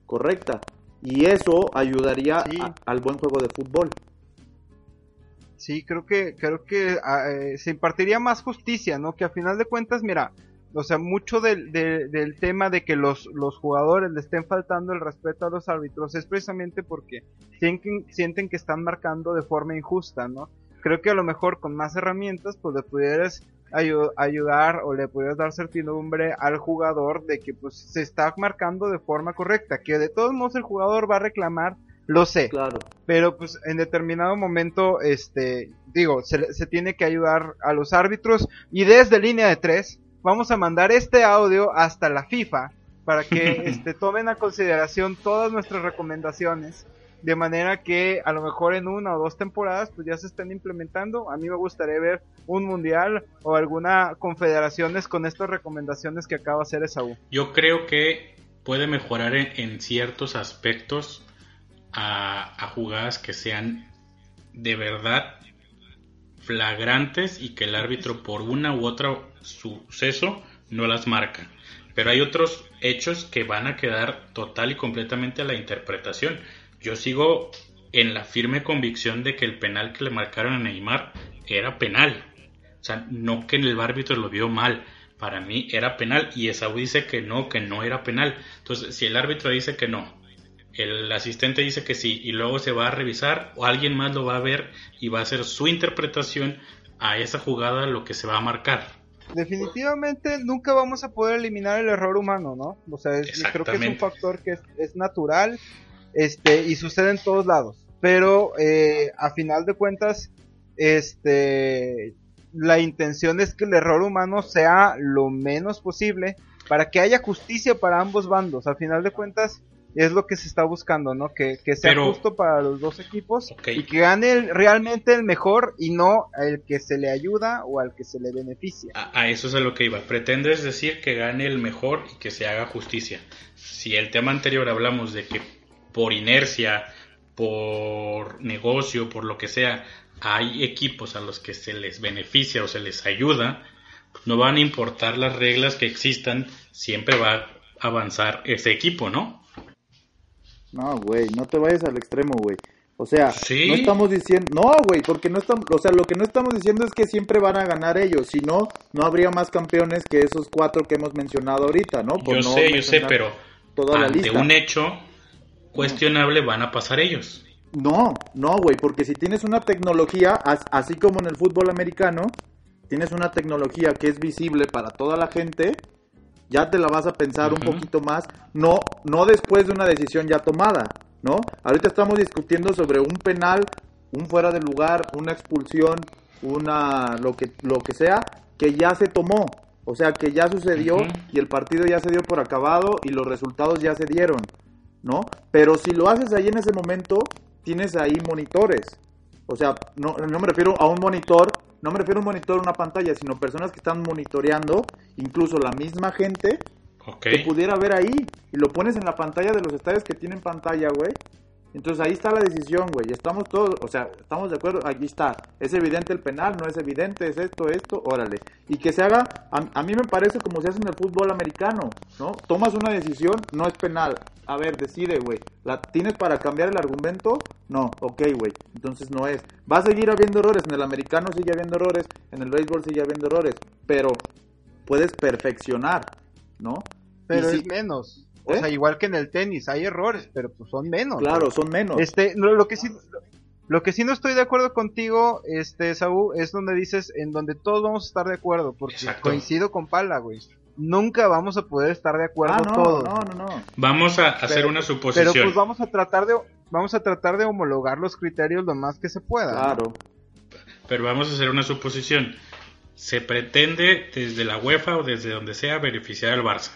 correcta. Y eso ayudaría al buen juego de fútbol. Sí, creo que creo que ah, eh, se impartiría más justicia, ¿no? Que a final de cuentas, mira, o sea, mucho del, del tema de que los, los jugadores le estén faltando el respeto a los árbitros es precisamente porque sienten, sienten que están marcando de forma injusta, ¿no? Creo que a lo mejor con más herramientas, pues le pudieras ayudar o le puedes dar certidumbre al jugador de que pues se está marcando de forma correcta, que de todos modos el jugador va a reclamar, lo sé. Claro. Pero pues en determinado momento, este, digo, se, se tiene que ayudar a los árbitros y desde línea de tres vamos a mandar este audio hasta la FIFA para que este, tomen a consideración todas nuestras recomendaciones de manera que a lo mejor en una o dos temporadas pues ya se estén implementando. A mí me gustaría ver un mundial o alguna confederaciones con estas recomendaciones que acaba de hacer Esaú. Yo creo que puede mejorar en, ciertos aspectos a, a, jugadas que sean de verdad flagrantes y que el árbitro por una u otra suceso no las marca. Pero hay otros hechos que van a quedar total y completamente a la interpretación yo sigo en la firme convicción de que el penal que le marcaron a Neymar era penal. O sea, no que el árbitro lo vio mal. Para mí era penal y Esaú dice que no, que no era penal. Entonces, si el árbitro dice que no, el asistente dice que sí y luego se va a revisar o alguien más lo va a ver y va a hacer su interpretación a esa jugada lo que se va a marcar. Definitivamente nunca vamos a poder eliminar el error humano, ¿no? O sea, creo que es un factor que es, es natural este, y sucede en todos lados. Pero eh, a final de cuentas, este, la intención es que el error humano sea lo menos posible para que haya justicia para ambos bandos. A final de cuentas, es lo que se está buscando, ¿no? Que, que sea Pero- justo para los dos equipos y que gane el- realmente el mejor y no el que se le ayuda o al que se le beneficia. A, a eso es a lo que iba. Pretendes decir que gane el mejor y que se haga justicia. Si el tema anterior hablamos de que por inercia, por negocio, por lo que sea, hay equipos a los que se les beneficia o se les ayuda, pues no van a importar las reglas que existan, siempre va a avanzar ese equipo, ¿no? No, güey, no te vayas al extremo, güey. O sea, Sí. no estamos diciendo, no, güey, porque no estamos, o sea, lo que no estamos diciendo es que siempre van a ganar ellos, si no, no habría más campeones que esos cuatro que hemos mencionado ahorita, ¿no? Por yo no sé, yo sé, pero toda la lista. un hecho cuestionable van a pasar ellos. No, no, güey, porque si tienes una tecnología, as- así como en el fútbol americano, tienes una tecnología que es visible para toda la gente, ya te la vas a pensar un poquito más, no, no después de una decisión ya tomada, ¿no? Ahorita estamos discutiendo sobre un penal, un fuera de lugar, una expulsión, una lo que lo que sea que ya se tomó, o sea, que ya sucedió y el partido ya se dio por acabado y los resultados ya se dieron. ¿No? Pero si lo haces ahí en ese momento, tienes ahí monitores. O sea, no, no me refiero a un monitor, no me refiero a un monitor, una pantalla, sino personas que están monitoreando, incluso la misma gente que pudiera ver ahí. Y lo pones en la pantalla de los estadios que tienen pantalla, güey. Entonces ahí está la decisión, güey. Estamos todos, o sea, estamos de acuerdo, aquí está. Es evidente el penal, no es evidente, es esto, esto, órale. Y que se haga, a, a mí me parece como se hace en el fútbol americano, ¿no? Tomas una decisión, no es penal. A ver, decide, güey. ¿La tienes para cambiar el argumento? No, ok, güey. Entonces no es. Va a seguir habiendo errores. En el americano sigue habiendo errores, en el béisbol sigue habiendo errores. Pero puedes perfeccionar, ¿no? Pero si- es menos. O ¿Eh? sea, igual que en el tenis, hay errores, pero pues son menos. Claro, son menos. Este, lo, lo que sí, lo que sí no estoy de acuerdo contigo, este, Saúl, es donde dices, en donde todos vamos a estar de acuerdo, porque Exacto. coincido con Pala, güey. Nunca vamos a poder estar de acuerdo Ah, no, todos. no, no, no. Vamos a hacer Pero- una Pero suposición. pues vamos a tratar de, vamos a tratar de homologar los criterios lo más que se pueda. ¿no? Claro. Pero vamos a hacer una suposición. Se pretende desde la UEFA o desde donde sea beneficiar al Barça.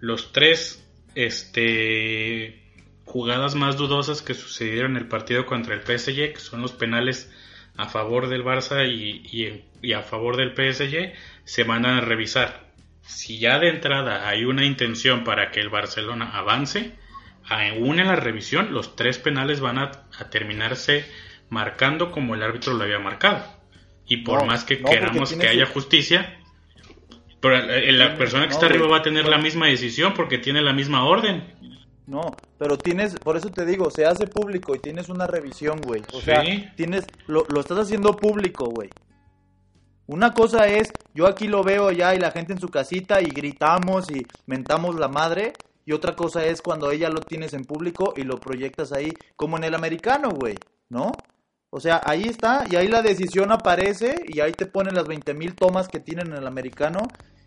Los tres este, jugadas más dudosas que sucedieron en el partido contra el PSG, que son los penales a favor del Barça y, y- y a favor del PSG, se van a revisar. Si ya de entrada hay una intención para que el Barcelona avance, aún en la revisión los tres penales van a, a terminarse marcando como el árbitro lo había marcado. Y por No, más que no, queramos que haya justicia, pero la persona que no, está arriba va a tener la misma decisión porque tiene la misma orden. No, pero tienes, por eso te digo, se hace público y tienes una revisión, güey. O sea, Sí. tienes, lo, lo estás haciendo público, güey. Una cosa es, yo aquí lo veo ya y la gente en su casita y gritamos y mentamos la madre. Y otra cosa es cuando ella lo tienes en público y lo proyectas ahí, como en el americano, güey, ¿no? O sea, ahí está, y ahí la decisión aparece, y ahí te ponen las 20 mil tomas que tienen en el americano,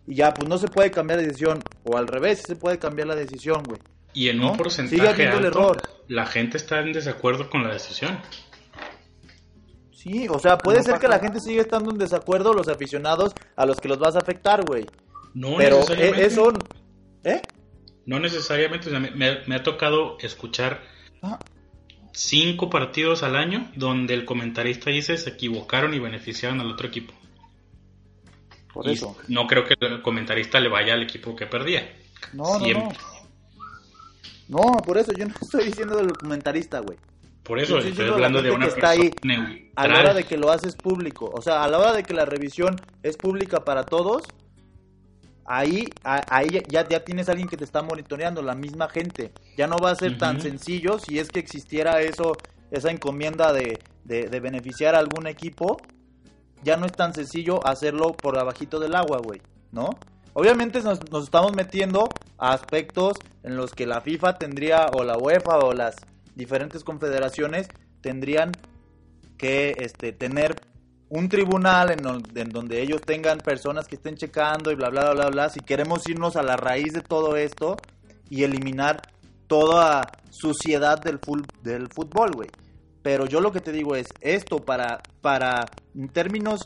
y ya, pues no se puede cambiar la decisión, o al revés, sí se puede cambiar la decisión, güey. Y en ¿No? un Sigue porcentaje habiendo el alto, error. la gente está en desacuerdo con la decisión. Sí, o sea, puede No ser que la gente siga estando en desacuerdo, los aficionados a los que los vas a afectar, güey. No Pero eh, necesariamente. eso... ¿Eh? No necesariamente. o sea, me, me- me ha tocado escuchar Ah, cinco partidos al año donde el comentarista dice se equivocaron y beneficiaron al otro equipo. Por Y eso. no creo que el comentarista le vaya al equipo que perdía. No, no, no. No, por eso yo no estoy diciendo del comentarista, güey. Por eso estoy hablando de una que está persona ahí neutral. A la hora de que lo haces público, o sea, a la hora de que la revisión es pública para todos, ahí, ahí ya, ya tienes a alguien que te está monitoreando, la misma gente. Ya no va a ser tan sencillo si es que existiera eso, esa encomienda de, de, de beneficiar a algún equipo, ya no es tan sencillo hacerlo por abajito del agua, güey, ¿no? Obviamente nos, nos estamos metiendo a aspectos en los que la FIFA tendría, o la UEFA, o las diferentes confederaciones tendrían que este, tener un tribunal en, don- en donde ellos tengan personas que estén checando y bla, bla, bla, bla, bla. Si queremos irnos a la raíz de todo esto y eliminar toda suciedad del, ful- del fútbol, güey. Pero yo lo que te digo es, esto para, para en términos,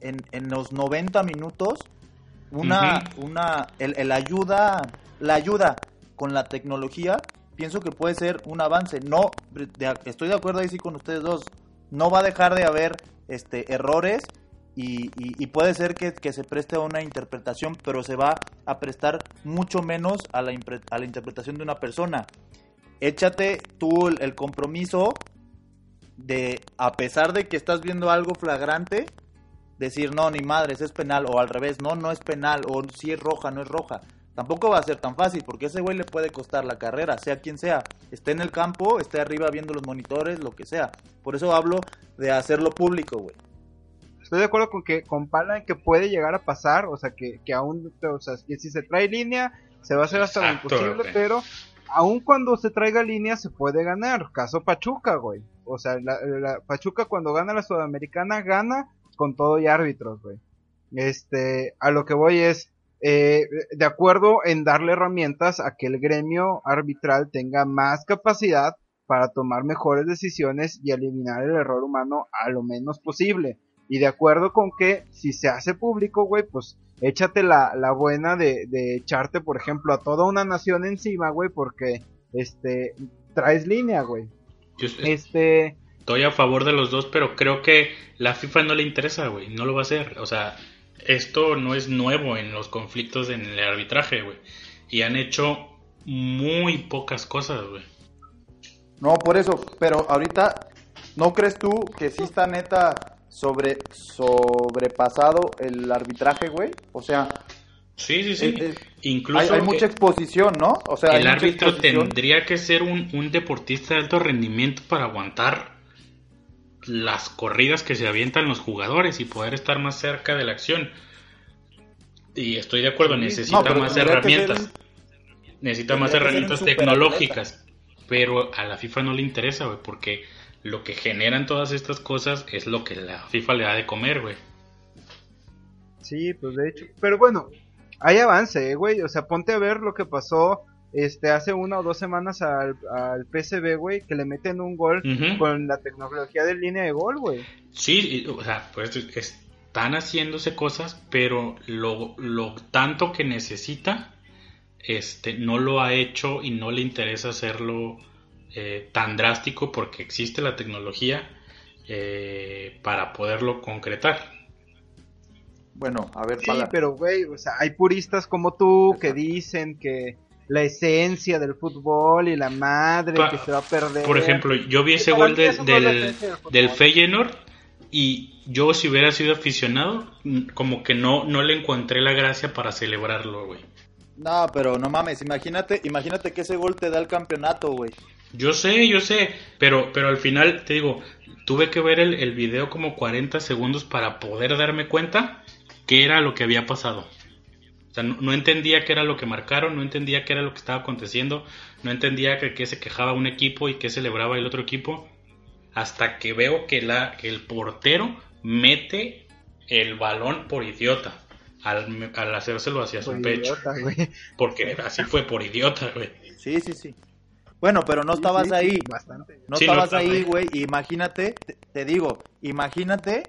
en, en los 90 minutos, una, una, el, el ayuda, la ayuda con la tecnología pienso que puede ser un avance. No, estoy de acuerdo ahí sí con ustedes dos. No va a dejar de haber este errores y, puede ser que, se preste a una interpretación, pero se va a prestar mucho menos a la, a la interpretación de una persona. Échate tú el, compromiso de, a pesar de que estás viendo algo flagrante, decir, no, ni madres, es penal, o al revés, no, no es penal, o si es roja, no es roja. Tampoco va a ser tan fácil, porque ese güey le puede costar la carrera, sea quien sea. Esté en el campo, esté arriba viendo los monitores, lo que sea. Por eso hablo de hacerlo público, güey. Estoy de acuerdo con que con Pala que puede llegar a pasar, o sea, que, que aún, o sea, que si se trae línea, se va a hacer hasta lo imposible, pero aún cuando se traiga línea se puede ganar. Caso Pachuca, güey. O sea, la, Pachuca cuando gana la Sudamericana gana con todo y árbitros, güey. Este, a lo que voy es, eh, de acuerdo en darle herramientas a que el gremio arbitral tenga más capacidad para tomar mejores decisiones y eliminar el error humano a lo menos posible. Y de acuerdo con que si se hace público, güey, pues échate la, la buena de, de, echarte, por ejemplo, a toda una nación encima, güey, porque este traes línea, güey. Este estoy a favor de los dos, pero creo que la FIFA no le interesa, güey, no lo va a hacer. O sea, esto no es nuevo en los conflictos en el arbitraje, güey. Y han hecho muy pocas cosas, güey. No, por eso, pero ahorita, ¿no crees tú que sí está neta sobre sobrepasado el arbitraje, güey? O sea, Sí, sí, sí. Eh, eh, Incluso hay, mucha exposición, ¿no? O sea, el árbitro tendría que ser un, un, deportista de alto rendimiento para aguantar las corridas que se avientan los jugadores y poder estar más cerca de la acción. Y estoy de acuerdo, necesita más herramientas. Necesita más herramientas tecnológicas. Pero a la FIFA no le interesa, güey, porque lo que generan todas estas cosas es lo que la FIFA le da de comer, güey. Sí, pues de hecho. Pero bueno, hay avance, eh, güey. O sea, ponte a ver lo que pasó este hace una o dos semanas al, al PSV, güey, que le meten un gol con la tecnología de línea de gol, güey. Sí, o sea, pues están haciéndose cosas, pero lo, lo tanto que necesita, este, no lo ha hecho y no le interesa hacerlo eh, tan drástico porque existe la tecnología eh, para poderlo concretar. Bueno, a ver, sí, pero güey, o sea, hay puristas como tú que dicen que la esencia del fútbol y la madre que se va a perder. Por ejemplo, yo vi ese gol del, del Feyenoord y yo si hubiera sido aficionado, como que no, no le encontré la gracia para celebrarlo, güey. No, pero no mames, imagínate, imagínate que ese gol te da el campeonato, güey. Yo sé, yo sé, pero, pero al final, te digo, tuve que ver el, el video como 40 segundos para poder darme cuenta qué era lo que había pasado. O sea, no, entendía qué era lo que marcaron, no entendía qué era lo que estaba aconteciendo, no entendía que, se quejaba un equipo y que celebraba el otro equipo, hasta que veo que, la, el portero mete el balón por idiota al, al hacérselo hacia su pecho. Porque así fue por idiota, güey. Sí, sí, sí. Bueno, pero no estabas ahí. No estabas ahí, güey. Imagínate, te, digo, imagínate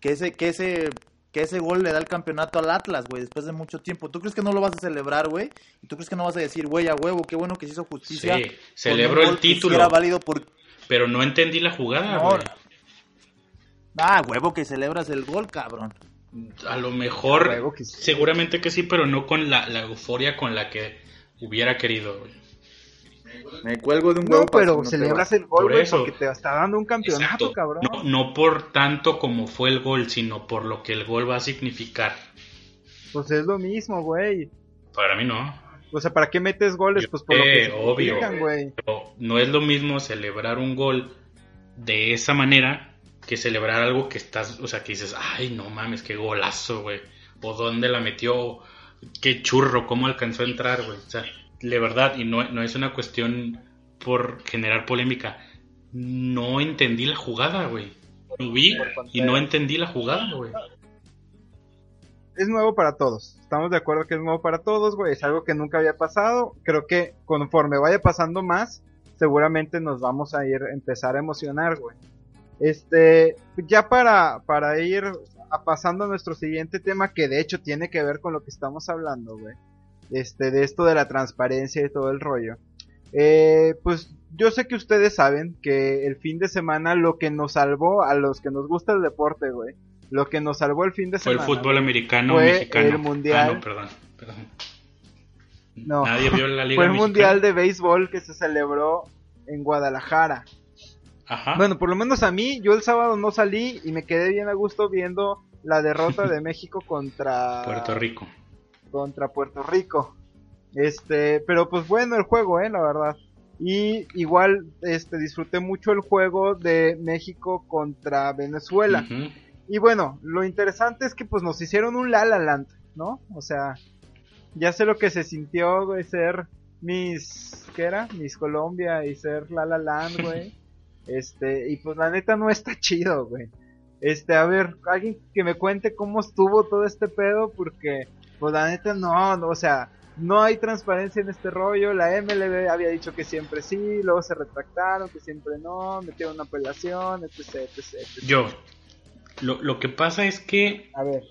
que ese, que ese que ese gol le da el campeonato al Atlas, güey, después de mucho tiempo. ¿Tú crees que no lo vas a celebrar, güey? ¿Y tú crees que no vas a decir, güey, a huevo, qué bueno que se hizo justicia? Sí, celebró el título. Era válido por... Pero no entendí la jugada, güey. Ah, huevo que celebras el gol, cabrón. A lo mejor, seguramente que sí, pero no con la, la euforia con la que hubiera querido, güey. Me cuelgo de un huevo. No, pero celebras el gol, güey, porque te está dando un campeonato, cabrón. No, no por tanto como fue el gol, sino por lo que el gol va a significar. Pues es lo mismo, güey. Para mí no. O sea, ¿para qué metes goles? pues por lo que obvio. güey. no es lo mismo celebrar un gol de esa manera que celebrar algo que estás, o sea, que dices, ay, no mames, qué golazo, güey. O dónde la metió, qué churro, cómo alcanzó a entrar, güey. O sea, de verdad, y no, no es una cuestión por generar polémica, no entendí la jugada, güey. Lo vi y no entendí la jugada, güey. Es nuevo para todos. Estamos de acuerdo que es nuevo para todos, güey. Es algo que nunca había pasado. Creo que conforme vaya pasando más, seguramente nos vamos a ir a empezar a emocionar, güey. Este, ya para, para ir a pasando a nuestro siguiente tema, que de hecho tiene que ver con lo que estamos hablando, güey este, de esto de la transparencia y todo el rollo. Eh, pues yo sé que ustedes saben que el fin de semana lo que nos salvó a los que nos gusta el deporte, güey, lo que nos salvó el fin de Fue semana. el fútbol americano fue mexicano. el mundial. Ah, no, perdón, perdón. No, Nadie vio la liga fue el mexicana. mundial de béisbol que se celebró en Guadalajara. Ajá. Bueno, por lo menos a mí, yo el sábado no salí y me quedé bien a gusto viendo la derrota de México contra Puerto Rico. Contra Puerto Rico. Este, pero pues bueno el juego, eh, la verdad. Y igual este disfruté mucho el juego de México contra Venezuela. Y bueno, lo interesante es que pues nos hicieron un La La Land, ¿no? O sea, ya sé lo que se sintió, güey, ser Miss, ¿qué era? Miss Colombia y ser La La Land, güey. Este, y pues la neta no está chido, güey. Este, a ver, alguien que me cuente cómo estuvo todo este pedo, porque, pues la neta no, no, o sea, no hay transparencia en este rollo. La MLB había dicho que siempre sí, luego se retractaron, que siempre no, metieron una apelación, etc, etc, etc. Yo, lo, lo que pasa es que A ver,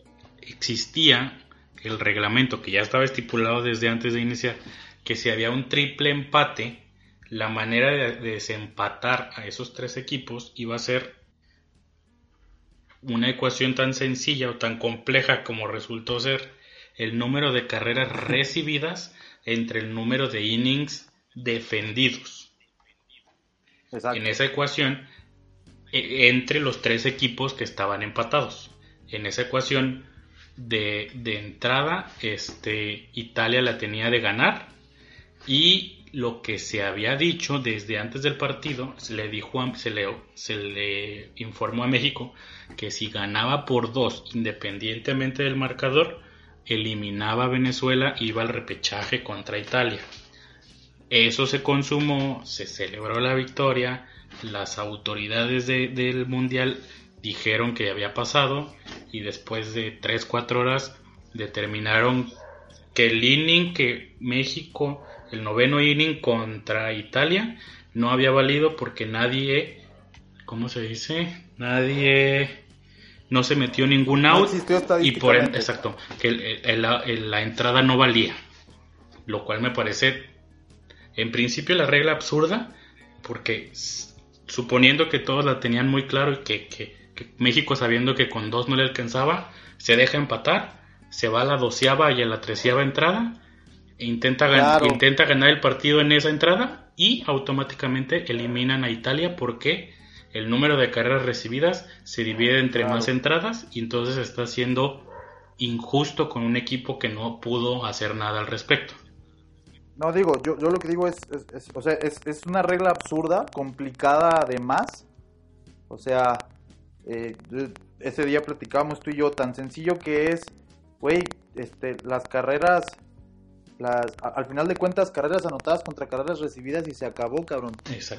existía el reglamento que ya estaba estipulado desde antes de iniciar, que si había un triple empate, la manera de, de desempatar a esos tres equipos iba a ser una ecuación tan sencilla o tan compleja como resultó ser el número de carreras recibidas entre el número de innings defendidos. Exacto. En esa ecuación, e- entre los tres equipos que estaban empatados. En esa ecuación de, de entrada, este, Italia la tenía de ganar y lo que se había dicho desde antes del partido, se le dijo, a- se le, se le informó a México que si ganaba por dos, independientemente del marcador, eliminaba a Venezuela, iba al repechaje contra Italia. Eso se consumó, se celebró la victoria, las autoridades de- del mundial dijeron que había pasado y después de 3-4 horas determinaron que el inning que México, el noveno inning contra Italia, no había valido porque nadie, ¿cómo se dice? Nadie, no se metió ningún out y por exacto, que el- el- la- el- la entrada no valía, lo cual me parece en principio la regla absurda, porque suponiendo que todos la tenían muy claro y que, que- que México sabiendo que con dos no le alcanzaba, se deja empatar, se va a la doceava y a la treceava entrada, e intenta, gan- intenta ganar el partido en esa entrada y automáticamente eliminan a Italia. Porque el número de carreras recibidas se divide entre Claro. más entradas y entonces está siendo injusto con un equipo que no pudo hacer nada al respecto. No, digo, yo, yo lo que digo es, es- es- o sea, es, es una regla absurda, complicada además. O sea, eh, ese día platicábamos tú y yo, tan sencillo que es, güey, este, las carreras, las, a- al final de cuentas, carreras anotadas contra carreras recibidas y se acabó, cabrón.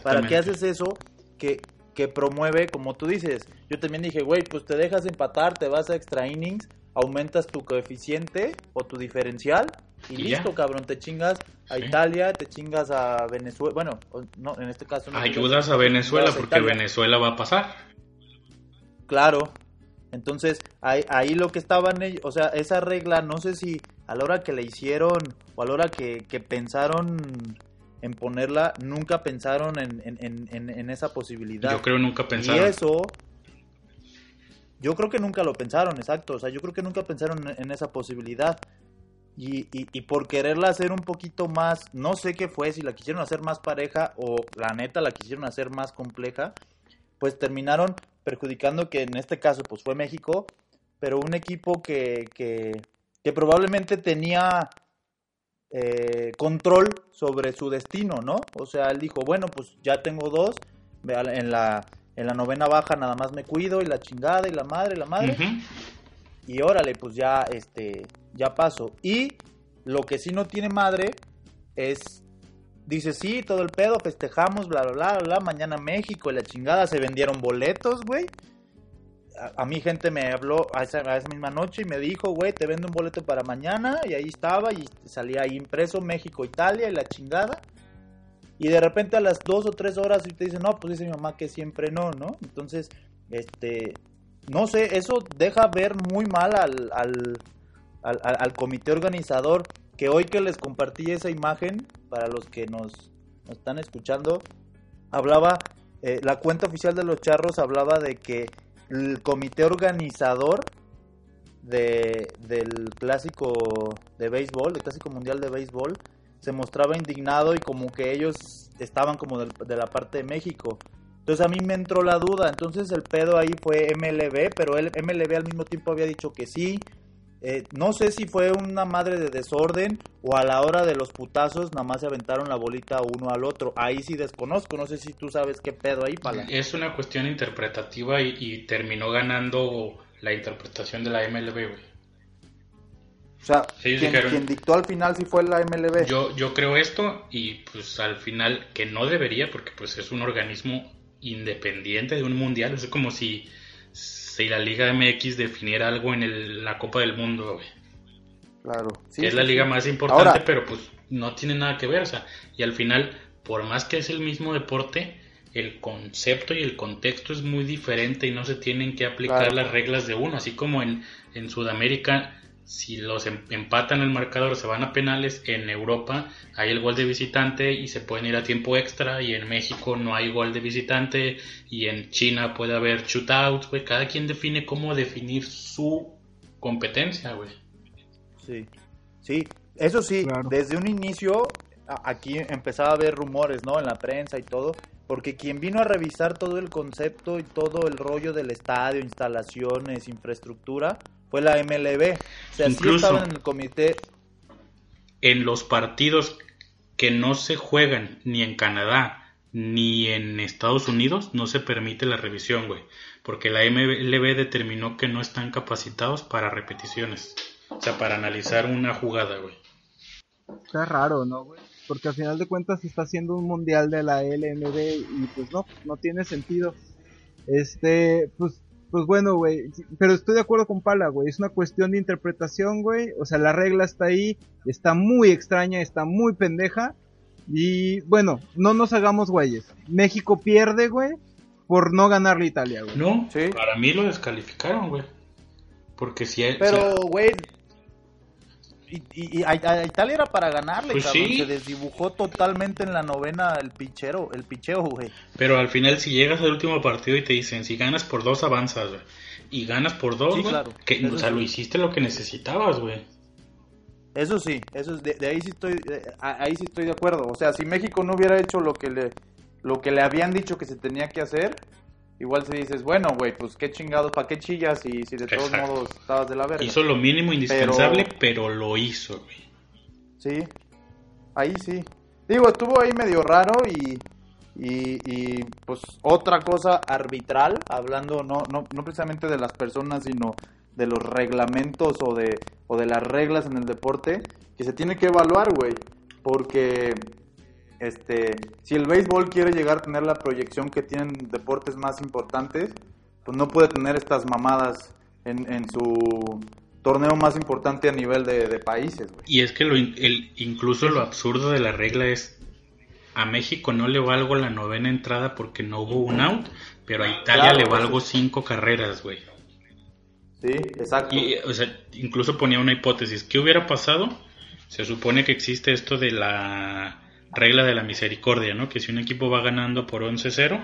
¿Para qué haces eso que, que promueve, como tú dices? Yo también dije, güey, pues te dejas empatar, te vas a extra innings, aumentas tu coeficiente o tu diferencial y, Y listo, ya. cabrón, te chingas a Sí. Italia, te chingas a Venezuela, bueno, no, en este caso no. Ayudas a Venezuela a porque. Venezuela va a pasar. Claro. Entonces, ahí, ahí lo que estaban ellos, o sea, esa regla, no sé si a la hora que la hicieron o a la hora que, que pensaron en ponerla, nunca pensaron en, en, en, en- esa posibilidad. Yo creo nunca Y pensaron. eso, yo creo que nunca lo pensaron, exacto. O sea, yo creo que nunca pensaron en, en esa posibilidad. Y, y, y por quererla hacer un poquito más, no sé qué fue, si la quisieron hacer más pareja o la neta la quisieron hacer más compleja, pues terminaron perjudicando que en este caso pues fue México, pero un equipo que, que, que probablemente tenía eh, control sobre su destino, ¿no? O sea, él dijo, bueno, pues ya tengo dos, en la, en la novena baja nada más me cuido y la chingada y la madre, la madre, y órale, pues ya, este, ya paso. Y lo que sí no tiene madre es, dice, sí, todo el pedo, festejamos, bla, bla, bla, bla, bla, mañana México, y la chingada, se vendieron boletos, güey. A, mí gente me habló a esa, misma noche y me dijo, güey, te vendo un boleto para mañana, y ahí estaba, y salía ahí impreso México, Italia, y la chingada. Y de repente a las dos o tres horas y te dicen, no, pues dice mi mamá que siempre no, ¿no? Entonces, este, no sé, eso deja ver muy mal al, al, al, comité organizador, que hoy que les compartí esa imagen, para los que nos, nos están escuchando, hablaba, eh, la cuenta oficial de los charros hablaba de que el comité organizador de, del clásico de béisbol, el clásico mundial de béisbol, se mostraba indignado y como que ellos estaban como de la parte de México. Entonces a mí me entró la duda, entonces el pedo ahí fue MLB, pero el MLB al mismo tiempo había dicho que sí. Eh, no sé si fue una madre de desorden o a la hora de los putazos nada más se aventaron la bolita uno al otro. Ahí sí desconozco, no sé si tú sabes qué pedo ahí, Pala. Es una cuestión interpretativa y, terminó ganando la interpretación de la MLB, güey. O sea, quien, dictó al final sí fue la MLB. Yo, yo creo esto y pues al final que no debería porque pues es un organismo independiente de un mundial. Es como si, si la Liga MX definiera algo en la Copa del Mundo, Claro. que es la liga más importante, pero pues no tiene nada que ver. O sea, y al final, por más que es el mismo deporte, el concepto y el contexto es muy diferente y no se tienen que aplicar las reglas de uno. Así como en, en Sudamérica si los em, empatan el marcador se van a penales, en Europa hay el gol de visitante y se pueden ir a tiempo extra y en México no hay gol de visitante y en China puede haber shootouts, güey, cada quien define cómo definir su competencia, güey. Sí, sí, eso sí, desde un inicio aquí empezaba a haber rumores, ¿no? En la prensa y todo, porque quien vino a revisar todo el concepto y todo el rollo del estadio, instalaciones, infraestructura, fue la MLB. O sea, Incluso en el comité. En los partidos que no se juegan ni en Canadá ni en Estados Unidos, no se permite la revisión, güey. Porque la MLB determinó que no están capacitados para repeticiones. O sea, para analizar una jugada, güey. Está raro, ¿no, güey? Porque al final de cuentas se está haciendo un mundial de la LMB y pues no, no tiene sentido. Este, pues pues bueno, güey, pero estoy de acuerdo con Pala, güey, es una cuestión de interpretación, güey, o sea, la regla está ahí, está muy extraña, está muy pendeja, y bueno, no nos hagamos güeyes, México pierde, güey, por no ganarle a Italia, güey. No, ¿Sí? para mí lo descalificaron, güey, porque si... Pero, güey, y, y, a, Italia era para ganarle, pues Se desdibujó totalmente en la novena el pichero, el picheo, güey. Pero al final, si llegas al último partido y te dicen, si ganas por dos, avanzas, güey. Y ganas por dos, sí, claro. que, o sea, lo hiciste lo que necesitabas, güey. Eso sí, eso es de, ahí sí estoy, ahí sí estoy de acuerdo. O sea, si México no hubiera hecho lo que le, lo que le habían dicho que se tenía que hacer, igual si dices, bueno, güey, pues qué chingados, ¿para qué chillas? Y si de todos modos estabas de la verga. Hizo lo mínimo indispensable, pero, lo hizo, güey. Sí, ahí sí. Digo, estuvo ahí medio raro y, y, y, pues otra cosa arbitral, hablando no, no, no precisamente de las personas, sino de los reglamentos o de, o de las reglas en el deporte, que se tiene que evaluar, güey. Porque este, si el béisbol quiere llegar a tener la proyección que tienen deportes más importantes, pues no puede tener estas mamadas en, en su torneo más importante a nivel de, países. Y es que lo, el, incluso lo absurdo de la regla es, a México no le valgo la novena entrada porque no hubo un out, pero a Italia le valgo cinco carreras, güey. Sí, exacto. Y, o sea, incluso ponía una hipótesis. ¿Qué hubiera pasado? Se supone que existe esto de la regla de la misericordia, ¿no? Que si un equipo va ganando por 11-0,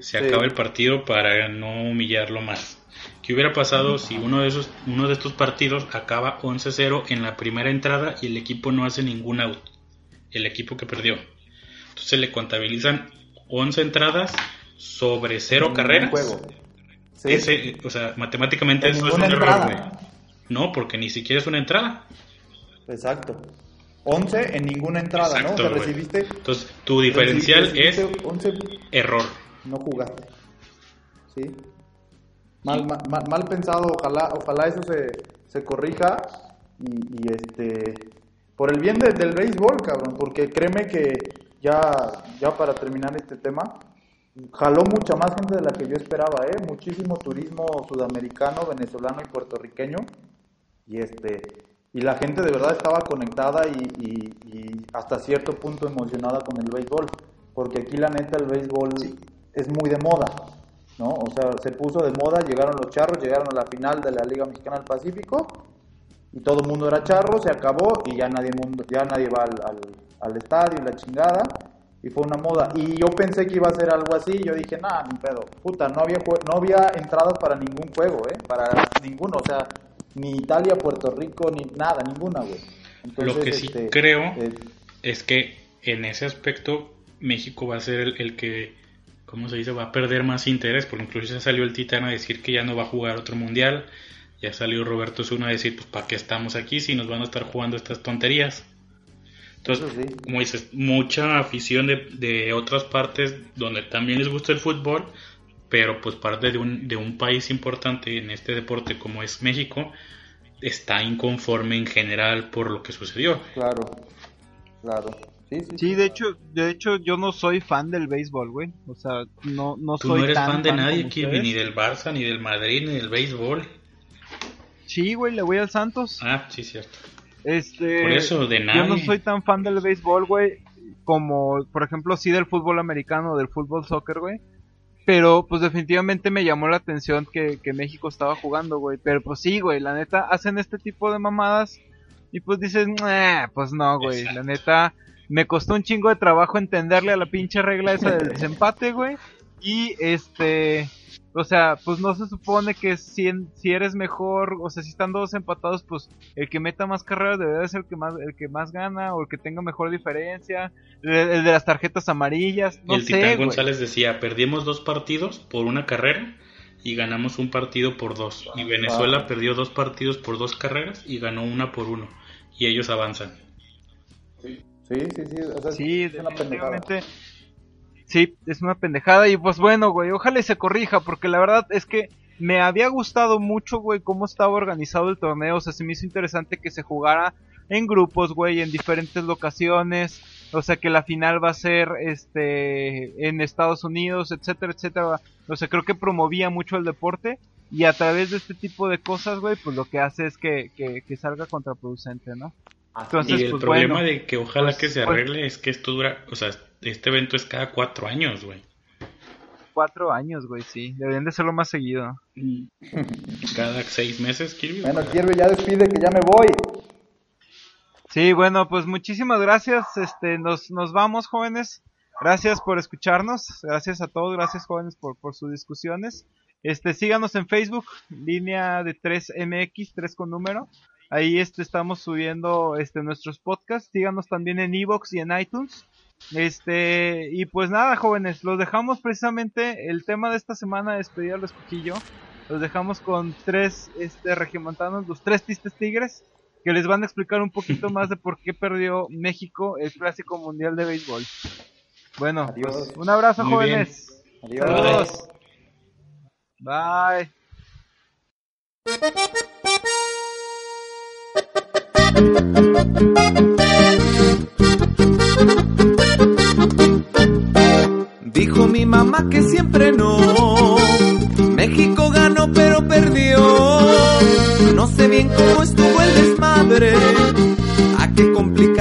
se acaba el partido para no humillarlo más. ¿Qué hubiera pasado si uno de esos uno de estos partidos acaba 11-0 en la primera entrada y el equipo no hace ningún out? El equipo que perdió. Entonces le contabilizan 11 entradas sobre 0 carreras. Juego. Ese, o sea, matemáticamente eso es un error, No, porque ni siquiera es una entrada. Exacto. 11 en ninguna entrada, ¿no? O sea, recibiste. Entonces, tu diferencial es 11, error. No jugaste. ¿Sí? Mal, mal, mal, pensado, ojalá, ojalá eso se, se corrija y, y, este por el bien del béisbol, cabrón, porque créeme que ya, ya para terminar este tema, jaló mucha más gente de la que yo esperaba, ¿eh? Muchísimo turismo sudamericano, venezolano y puertorriqueño. Y este, y la gente de verdad estaba conectada y, hasta cierto punto emocionada con el béisbol, porque aquí la neta el béisbol es muy de moda, ¿no? O sea, se puso de moda, llegaron los charros, llegaron a la final de la Liga Mexicana del Pacífico y todo el mundo era charro, se acabó y ya nadie mundo, ya nadie va al, al, estadio y la chingada y fue una moda. Y yo pensé que iba a ser algo así, yo dije, nada, ni pedo, puta, no había, no había entradas para ningún juego, ¿eh? Para ninguno, o sea, ni Italia, Puerto Rico, ni nada, ninguna, güey. Lo que sí este, creo eh, es que en ese aspecto México va a ser el, el, que, ¿cómo se dice? Va a perder más interés, porque incluso ya salió el Titán a decir que ya no va a jugar otro mundial, ya salió Roberto Zuna a decir, pues, ¿para qué estamos aquí si nos van a estar jugando estas tonterías? Entonces, como dices, mucha afición de, de, otras partes donde también les gusta el fútbol, pero pues parte de un, de un país importante en este deporte como es México, está inconforme en general por lo que sucedió. Claro, claro. Sí, sí, sí, de hecho, de hecho yo no soy fan del béisbol, güey. O sea, no, no Tú soy no eres fan de nadie, Kevin, ni del Barça, ni del Madrid, ni del béisbol. Sí, güey, le voy al Santos. Ah, sí, cierto. Este, por eso, de nada. Yo no soy tan fan del béisbol, güey, como, por ejemplo, sí del fútbol americano, del fútbol soccer, güey. Pero, pues definitivamente me llamó la atención que, que México estaba jugando, güey. Pero, pues sí, güey, la neta, hacen este tipo de mamadas. Y pues dices, pues no, güey, la neta, me costó un chingo de trabajo entenderle a la pinche regla esa del desempate, güey. Y este, o sea, pues no se supone que si, si eres mejor, o sea, si están todos empatados, pues el que meta más carreras debe ser el que más, el que más gana o el que tenga mejor diferencia. El, de las tarjetas amarillas, no el Titán González decía, perdimos dos partidos por una carrera y ganamos un partido por dos. Y Venezuela perdió dos partidos por dos carreras y ganó una por uno. Y ellos avanzan. Sí, sí, sí. O sea, sí, definitivamente. Sí, es una pendejada y pues bueno, güey, ojalá y se corrija porque la verdad es que me había gustado mucho, güey, cómo estaba organizado el torneo, o sea, se me hizo interesante que se jugara en grupos, güey, en diferentes locaciones, o sea, que la final va a ser, este, en Estados Unidos, etcétera, etcétera, o sea, creo que promovía mucho el deporte y a través de este tipo de cosas, güey, pues lo que hace es que, que, salga contraproducente, ¿no? Entonces, y el pues, problema de que ojalá pues, que se pues arregle es que esto dura, o sea, este evento es cada cuatro años, güey. Cuatro años, güey, sí. Deberían de hacerlo más seguido. Cada seis meses, Kirby. Bueno, Kirby, ya despide que ya me voy. Sí, bueno, pues muchísimas gracias. Este, nos, nos vamos, jóvenes. Gracias por escucharnos. Gracias a todos. Gracias, jóvenes, por, por sus discusiones. Este, síganos en Facebook, línea de 3MX, 3 con número. Ahí este, estamos subiendo este, nuestros podcasts. Síganos también en Evox y en iTunes. Este, y pues nada, jóvenes, los dejamos precisamente. El tema de esta semana es pedir al escojillo. Los dejamos con tres este, regiomontanos, los tres tistes tigres, que les van a explicar un poquito más de por qué perdió México el clásico mundial de béisbol. Bueno, pues, un abrazo, jóvenes. Adiós. Bye.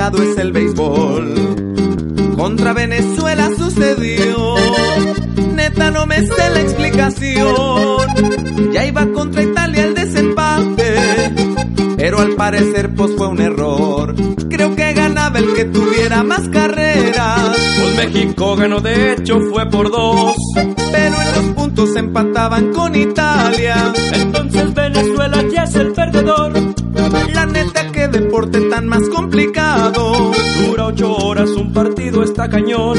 Complicado es el béisbol. Contra Venezuela sucedió. Neta no me sé la explicación. Ya iba contra Italia el desempate. Pero al parecer pues fue un error. Creo que ganaba el que tuviera más carreras. Pues México ganó, de hecho fue por dos. Pero en los puntos empataban con Italia. Entonces Venezuela ya es el perdedor. Que deporte tan más complicado. Dura ocho horas un partido, está cañón.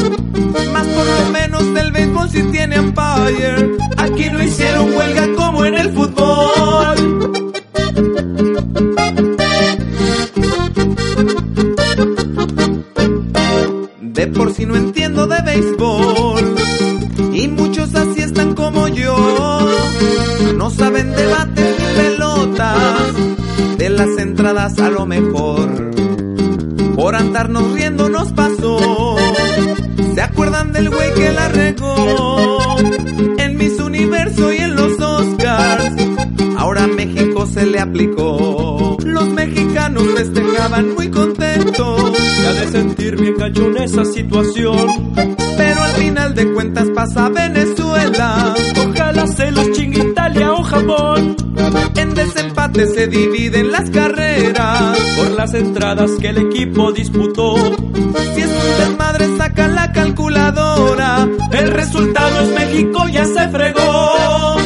Más por lo menos del béisbol si tiene umpire. Aquí no hicieron huelga como en el fútbol. A lo mejor. Por andarnos riendo nos pasó. ¿Se acuerdan del güey que la regó? En mis Universo y en los Oscars. Ahora México se le aplicó. Los mexicanos festejaban muy contentos. Ya de sentir bien cacho en esa situación. Pero al final de cuentas pasa Venezuela. Ojalá se los chingue Italia o Japón. En desempate se dividen las carreras. Por las entradas que el equipo disputó. Si es un desmadre, saca la calculadora. El resultado es México ya se fregó.